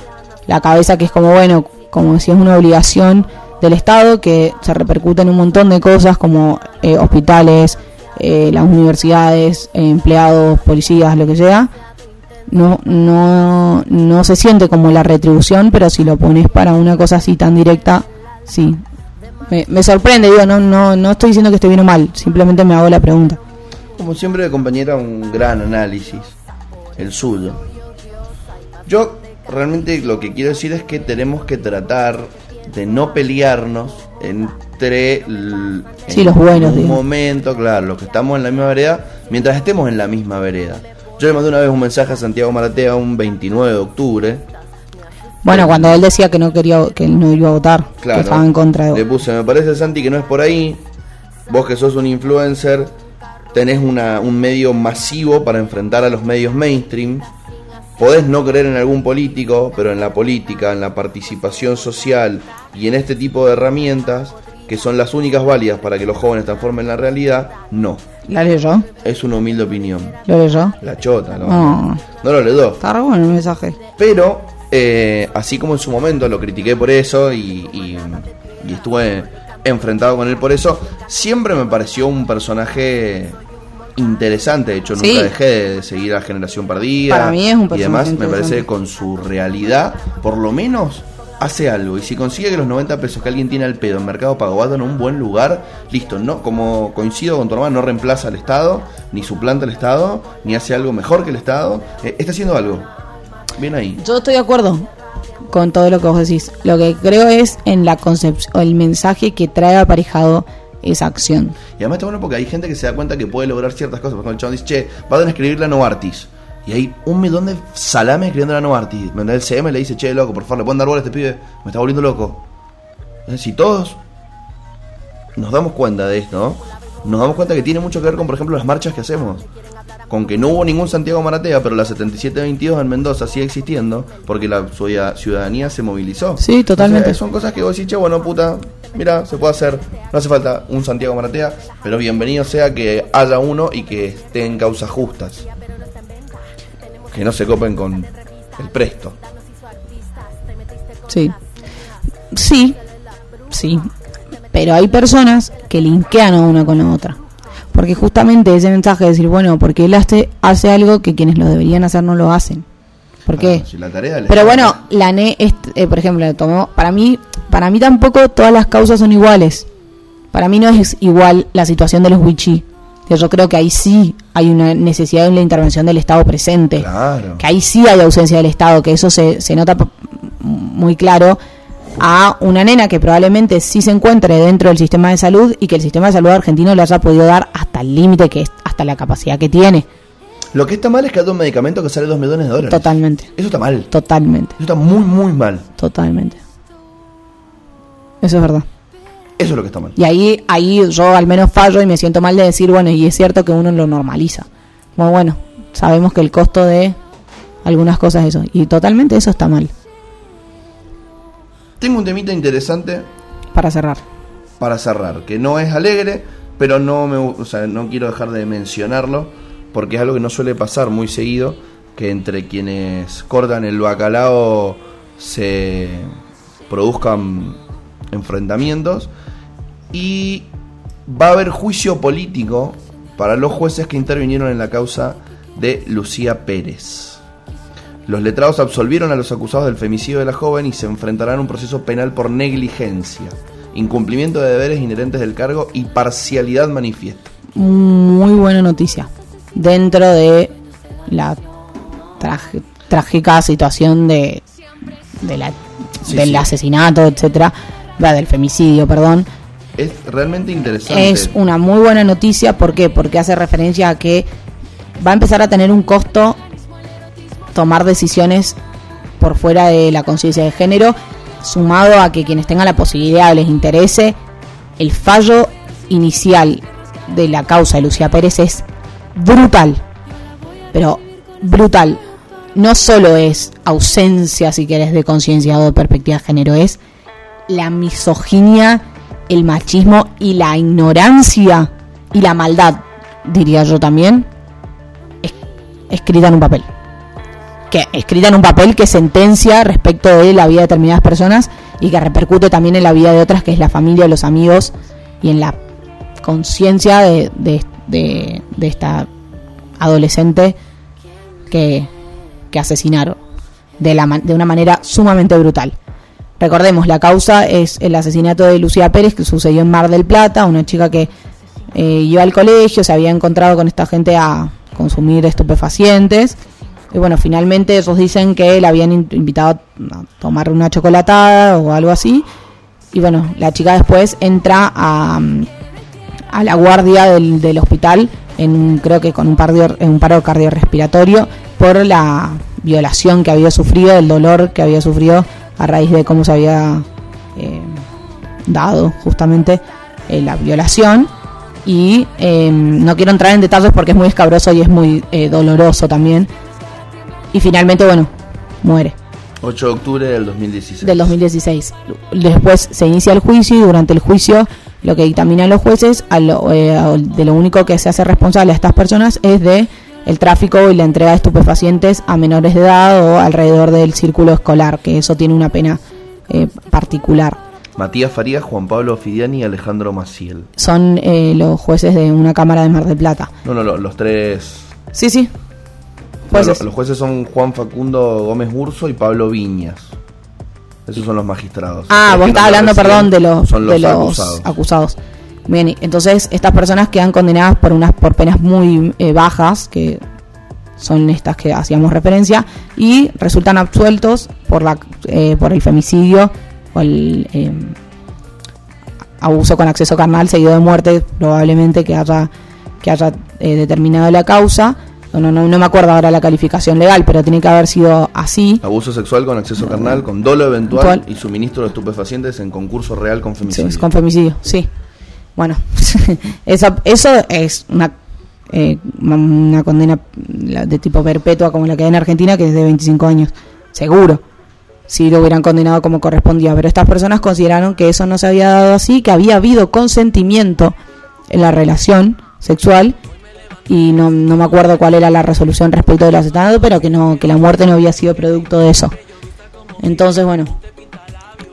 la cabeza, que es como, bueno, como si es una obligación del Estado que se repercute en un montón de cosas como eh, hospitales, eh, las universidades, eh, empleados, policías, lo que sea. No, no, no se siente como la retribución, pero si lo pones para una cosa así tan directa, sí. Me, me sorprende, digo, no, no, no estoy diciendo que esté bien o mal, simplemente me hago la pregunta. Como siempre, compañera, un gran análisis, el suyo. Yo realmente lo que quiero decir es que tenemos que tratar de no pelearnos entre l- Sí, en los buenos, un digo. momento, claro, los que estamos en la misma vereda, mientras estemos en la misma vereda. Yo le mandé una vez un mensaje a Santiago Maratea un 29 de octubre. Bueno, cuando él decía que no quería, que él no iba a votar, Claro. que estaba en contra Le de... puse, me parece Santi que no es por ahí. Vos que sos un influencer, tenés una, un medio masivo para enfrentar a los medios mainstream. Podés no creer en algún político, pero en la política, en la participación social y en este tipo de herramientas, que son las únicas válidas para que los jóvenes transformen la realidad, no. ¿La leyó? Es una humilde opinión. ¿Lo leyó? La chota, ¿no? No. No lo leyó. Está re bueno el mensaje. Pero, eh, así como en su momento lo critiqué por eso y, y- y estuve enfrentado con él por eso, siempre me pareció un personaje interesante. De hecho, nunca Sí. dejé de seguir a Generación Perdida. Para mí es un Y además, personaje me parece que con su realidad, por lo menos hace algo. Y si consigue que los 90 pesos que alguien tiene al pedo en Mercado Pago vayan a un buen lugar, listo. no Como coincido con tu hermano, no reemplaza al Estado, ni suplanta al Estado, ni hace algo mejor que el Estado. Eh, está haciendo algo. Bien ahí. Yo estoy de acuerdo con todo lo que vos decís. Lo que creo es en la concepción, o el mensaje que trae aparejado esa acción. Y además está bueno porque hay gente que se da cuenta que puede lograr ciertas cosas. Por ejemplo, el chabón dice, che, a escribir la Novartis. Y hay un millón de salame escribiendo la Novartis. El CM le dice, che, loco, por favor, le pueden dar bola a este pibe. Me está volviendo loco. Si todos nos damos cuenta de esto, nos damos cuenta que tiene mucho que ver con, por ejemplo, las marchas que hacemos. Con que no hubo ningún Santiago Maratea, pero la 7722 en Mendoza sigue existiendo porque la ciudad- ciudadanía se movilizó. Sí, totalmente. Entonces, son cosas que vos decís, che, bueno, puta, mira, se puede hacer. No hace falta un Santiago Maratea, pero bienvenido sea que haya uno y que esté en causas justas. Que no se copen con el presto. Sí. Sí, sí. Pero hay personas que linkean a una con la otra. Porque justamente ese mensaje de decir, bueno, porque él hace, hace algo que quienes lo deberían hacer no lo hacen. ¿Por qué? Ah, si la tarea Pero bueno, la NE, es- eh, por ejemplo, tomó, para mí, para mí tampoco todas las causas son iguales. Para mí no es igual la situación de los wichí. Que yo creo que ahí sí hay una necesidad de la intervención del Estado presente Claro. que ahí sí hay ausencia del Estado, que eso se, se nota muy claro a una nena que probablemente sí se encuentre dentro del sistema de salud y que el sistema de salud argentino le haya podido dar hasta el límite que es, hasta la capacidad que tiene. Lo que está mal es que haya un medicamento que sale 2 millones de dólares. Totalmente, Eso está mal. totalmente, Eso está muy, muy mal. totalmente. Eso es verdad. Eso es lo que está mal. Y ahí, ahí yo al menos fallo y me siento mal de decir, bueno, y es cierto que uno lo normaliza. Como bueno, sabemos que el costo de algunas cosas es eso. Y totalmente eso está mal, Tengo un temita interesante para cerrar. para cerrar, que no es alegre, pero no me, o sea, no quiero dejar de mencionarlo porque es algo que no suele pasar muy seguido, que entre quienes cortan el bacalao se produzcan enfrentamientos y va a haber juicio político para los jueces que intervinieron en la causa de Lucía Pérez. Los letrados absolvieron a los acusados del femicidio de la joven y se enfrentarán a un proceso penal por negligencia, incumplimiento de deberes inherentes del cargo y parcialidad manifiesta. muy buena noticia dentro de la trágica situación de, de la, Sí, del sí. asesinato, etcétera, del femicidio, perdón. Es realmente interesante. Es una muy buena noticia, ¿por qué? Porque hace referencia a que va a empezar a tener un costo tomar decisiones por fuera de la conciencia de género, sumado a que quienes tengan la posibilidad les interese, el fallo inicial de la causa de Lucía Pérez es brutal, pero brutal. No solo es ausencia, si querés, de conciencia o de perspectiva de género, es la misoginia, el machismo y la ignorancia y la maldad, diría yo también, es- escrita en un papel. Que escrita en un papel que sentencia respecto de la vida de determinadas personas y que repercute también en la vida de otras, que es la familia, los amigos y en la conciencia de, de- de- esta adolescente que, que asesinaron de, la, de una manera sumamente brutal. Recordemos, la causa es el asesinato de Lucía Pérez que sucedió en Mar del Plata, una chica que eh, iba al colegio, se había encontrado con esta gente a consumir estupefacientes. Y bueno, finalmente ellos dicen que la habían in- invitado a tomar una chocolatada o algo así. Y bueno, la chica después entra a, mm, a la guardia del, del hospital, en creo que con un, pardio- en un paro cardiorrespiratorio, por la violación que había sufrido, el dolor que había sufrido a raíz de cómo se había eh, dado justamente eh, la violación. Y eh, no quiero entrar en detalles porque es muy escabroso y es muy eh, doloroso también. Y finalmente, bueno, muere 8 de octubre del 2016. del 2016. Después se inicia el juicio y durante el juicio lo que dictaminan los jueces a lo- eh, a- de lo único que se hace responsable a estas personas es de el tráfico y la entrega de estupefacientes a menores de edad o alrededor del círculo escolar, que eso tiene una pena eh, particular. Matías Farías, Juan Pablo Fidiani y Alejandro Maciel. Son eh, los jueces de una cámara de Mar del Plata. No, no, lo- los tres. Sí, sí. Jueces. los jueces son Juan Facundo Gómez Urso y Pablo Viñas. Esos son los magistrados. Ah, Los vos estás hablando, perdón, de los, son los de los acusados. acusados. Bien, entonces estas personas quedan condenadas por unas por penas muy eh, bajas, que son estas que hacíamos referencia, y resultan absueltos por la eh, por el femicidio o el eh, abuso con acceso carnal seguido de muerte, probablemente que haya que haya eh, determinado la causa. No, no, no me acuerdo ahora la calificación legal, pero tiene que haber sido así. Abuso sexual con acceso carnal, con dolo eventual y suministro de estupefacientes en concurso real con Sí, femicidio. es con femicidio, sí. Bueno, eso, eso es una, eh, una condena de tipo perpetua como la que hay en Argentina, que es de 25 años, seguro, si lo hubieran condenado como correspondía. Pero estas personas consideraron que eso no se había dado así, que había habido consentimiento en la relación sexual y no, no me acuerdo cuál era la resolución respecto del asesinato, pero que no que la muerte no había sido producto de eso. Entonces, bueno,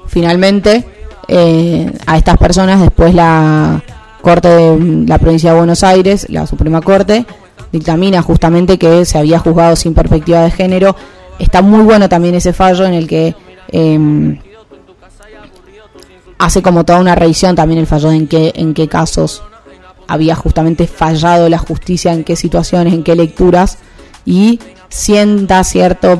finalmente eh, a estas personas después la Corte de la provincia de Buenos Aires, la Suprema Corte, dictamina justamente que se había juzgado sin perspectiva de género. Está muy bueno también ese fallo en el que eh, hace como toda una revisión también el fallo de en qué, en qué casos había justamente fallado la justicia, en qué situaciones, en qué lecturas, y sienta cierto,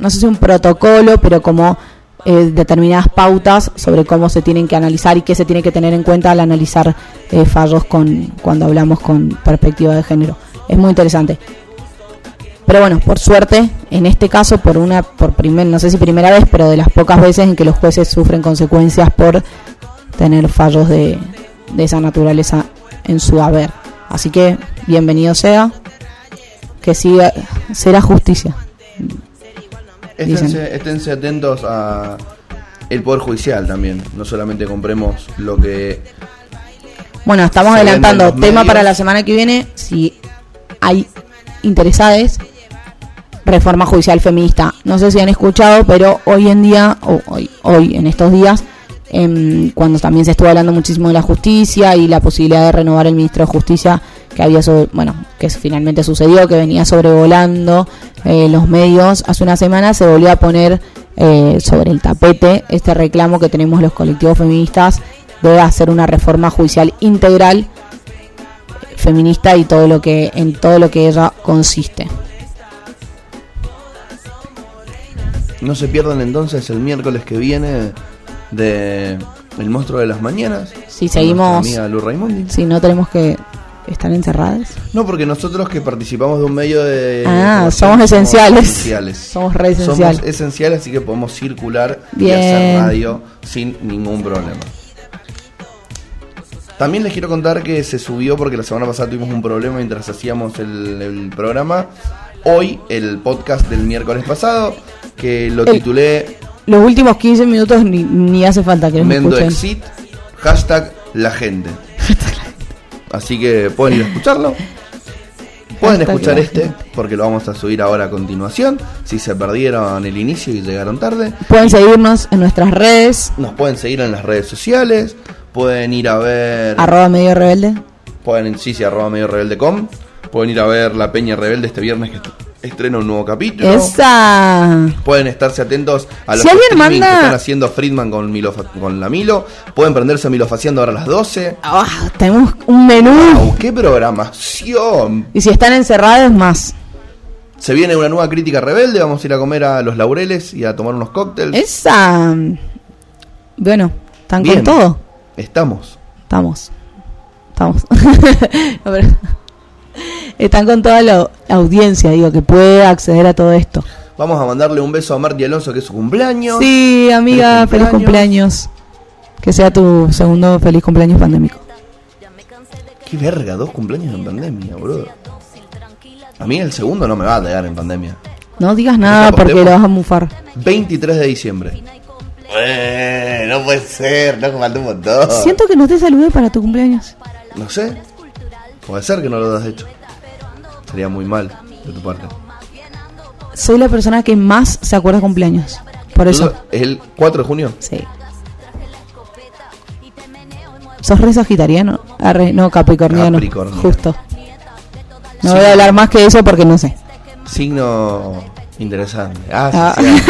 no sé si un protocolo, pero como eh, determinadas pautas sobre cómo se tienen que analizar y qué se tiene que tener en cuenta al analizar eh, fallos con cuando hablamos con perspectiva de género. Es muy interesante. Pero bueno, por suerte, en este caso, por una, por primer, no sé si primera vez, pero de las pocas veces en que los jueces sufren consecuencias por tener fallos de, de esa naturaleza en su haber. Así que, bienvenido sea, que siga, será justicia. Esténse, esténse atentos a el Poder Judicial también. No solamente compremos lo que... Bueno, estamos adelantando tema medios. para la semana que viene. Si hay interesados, reforma judicial feminista. No sé si han escuchado, pero hoy en día, o hoy, hoy en estos días, em, cuando también se estuvo hablando muchísimo de la justicia y la posibilidad de renovar el ministro de Justicia, que había sobre- bueno, que finalmente sucedió, que venía sobrevolando eh, los medios hace una semana, se volvió a poner eh, sobre el tapete este reclamo que tenemos los colectivos feministas de hacer una reforma judicial integral eh, feminista y todo lo que en todo lo que ella consiste. No se pierdan entonces el miércoles que viene de El Monstruo de las Mañanas. Si seguimos- amiga Lu Raimondi. Si no tenemos que estar encerradas. No, porque nosotros que participamos de un medio de... Ah, somos esenciales. esenciales. Somos re esenciales. Somos esenciales, así que podemos circular y Bien. hacer radio sin ningún problema. También les quiero contar que se subió porque la semana pasada tuvimos un problema mientras hacíamos el, el programa. Hoy el podcast del miércoles pasado, que lo El- titulé Los últimos 15 minutos ni, ni hace falta que nos Mendo escuchen. Exit, hashtag la gente. Así que pueden ir a escucharlo. Pueden escuchar este, porque lo vamos a subir ahora a continuación. Si se perdieron el inicio y llegaron tarde, Pueden seguirnos en nuestras redes, nos pueden seguir en las redes sociales. Pueden ir a ver. arroba medio rebelde. Pueden, sí, sí, arroba medio rebelde.com. Pueden ir a ver La Peña Rebelde este viernes que est- estrena un nuevo capítulo. Esa. Pueden estarse atentos a los Si alguien streaming manda- que están haciendo Friedman con, Milo, con la Milo. Pueden prenderse a Milofaciando ahora a las 12. Ah, tenemos un menú. ¡Wow! ¡Qué programación! Y si están encerrados, más. Se viene una nueva crítica rebelde. Vamos a ir a comer a los laureles y a tomar unos cócteles. Esa. Bueno, están Bien. con todo. Estamos. Estamos. Estamos. No, pero- Están con toda la audiencia, digo, que puede acceder a todo esto. Vamos a mandarle un beso a Marti Alonso, que es su cumpleaños. Sí, amiga, Feliz feliz cumpleaños. Que sea tu segundo feliz cumpleaños pandémico. Qué verga, dos cumpleaños en pandemia, boludo. A mí el segundo no me va a llegar en pandemia. No digas nada porque lo vas a mufar. 23 de diciembre. Eh, no puede ser, no falta un montón. Siento que no te saludé para tu cumpleaños. No sé. Puede ser que no lo hayas hecho. Sería muy mal de tu parte. Soy la persona que más se acuerda de cumpleaños. Por eso. ¿Tú- ¿Es el 4 de junio? Sí. ¿Sos re sagitariano? Arre, no, capricorniano. Capricorniano. Justo. No Sí. voy a hablar más que eso porque no sé. Signo interesante. Ah, sí, Ah. sí.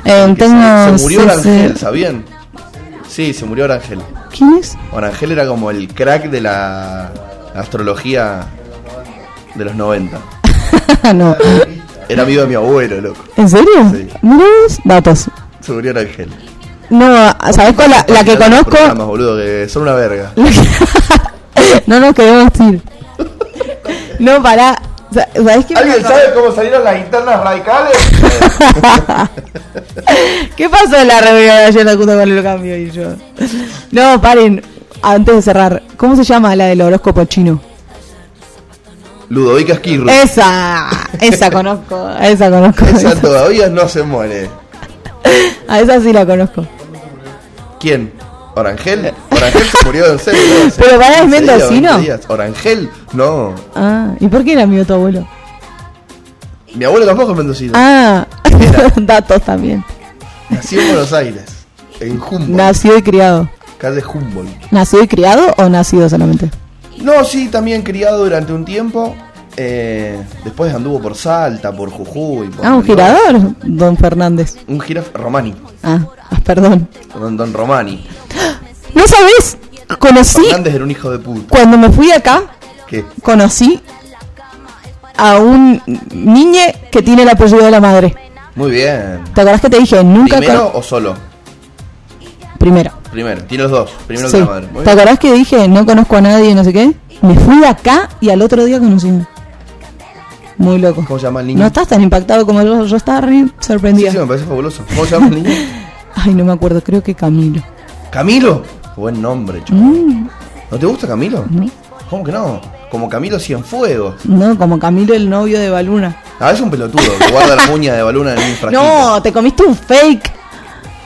Eh, tengo se, murió CC. Orangel, ¿sabían? Sí, se murió Orangel. ¿Quién es? Orangel era como el crack de la astrología de los 90. no. Era amigo de mi abuelo, loco. ¿En serio? Sí. Vos, datos. Se murió Orangel. No, ¿sabes cuál? La, la que conozco. programas, boludo, que son una verga. no nos queremos decir. No, pará. Sa- ¿Sabes qué? ¿Alguien acordé? sabe cómo salieron las internas radicales? ¿Qué pasó en la reunión de ayer de junto con el cambio y yo? No, paren. antes de cerrar, ¿cómo se llama la del horóscopo chino? Ludovica Esquirro. Esa, esa conozco, esa conozco. Esa todavía no se muere. A esa sí la conozco. ¿Quién? ¿Orangel? Orangel se murió en serio. Pero para, ¿es 15 días, mendocino? 20 días. Orangel, no. Ah, ¿y por qué era amigo tu abuelo? Mi abuelo tampoco es mendocino. Ah, datos también. Nació en Buenos Aires, en Humboldt, Nacido y criado. calle Humboldt. ¿Nacido y criado o nacido solamente? No, sí, también criado durante un tiempo. eh, después anduvo por Salta, por Jujuy. Por Ah, un girador, don Fernández. Un giraf Romani. Ah, ah, perdón. Don, don Romani. ¿No sabés? Conocí, Fernández era un hijo de puta. cuando me fui acá, ¿Qué? conocí a un niñe que tiene el apellido de la madre. Muy bien. ¿Te acordás que te dije? Nunca... ¿Primero o solo? Primero. Primero. Tiene los dos. Primero Sí. de la madre. ¿Te acordás que dije no conozco a nadie, no sé qué? Me fui de acá y al otro día conocí. Muy loco. ¿Cómo se llama el niño? No estás tan impactado como yo, yo estaba re Sí, sorprendida. sí, me parece fabuloso. ¿Cómo se llama el niño? Ay, no me acuerdo, creo que Camilo. ¿Camilo? Buen nombre, chaval. Mm, ¿No te gusta Camilo? ¿Cómo que no? Como Camilo Cienfuegos. no, como Camilo el novio de Baluna. Ah, es un pelotudo que guarda la uña de baluna en un frasquito. No, te comiste un fake.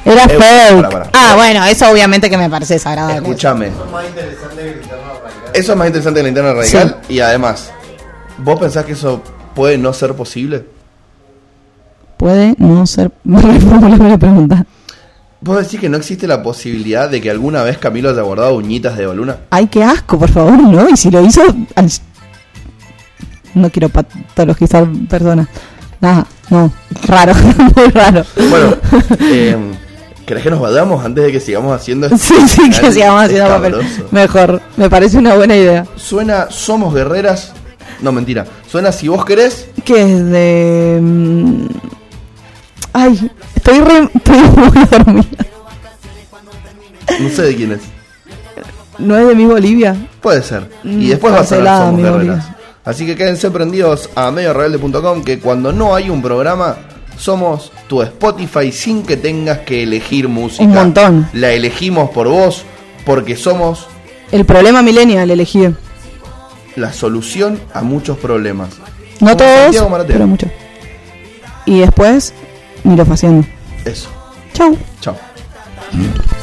Era Eh, fake. Ah, bueno, eso obviamente que me parece desagradable. Escúchame. Más interesante que el interno radical. Eso es más interesante que la interna radical. Y además, ¿vos pensás que eso puede no ser posible? Puede no ser. Reformulame la pregunta. ¿Vos decís que no existe la posibilidad de que alguna vez Camilo haya guardado uñitas de baluna? Ay, qué asco, por favor, ¿no? Y si lo hizo. No quiero patologizar personas. Nada, no. Raro, muy raro. Bueno, eh, ¿querés que nos vayamos antes de que sigamos haciendo esto? Sí, sí, que sigamos haciendo papel. Mejor, me parece una buena idea. Suena Somos Guerreras. No, mentira. Suena Si vos querés. Que es de. mm, Ay, estoy re. Estoy muy dormida. No sé de quién es. ¿No es de mi Bolivia? Puede ser. Mm, Y después va a cancelada, Somos Guerreras. Bolivia. Así que quédense prendidos a mediorebelde.com que cuando no hay un programa, somos tu Spotify sin que tengas que elegir música. Un montón. La elegimos por vos porque somos El problema millennial elegí. la solución a muchos problemas. No Como todos, pero muchos. Y después, miro haciendo. Eso. Chau. Querés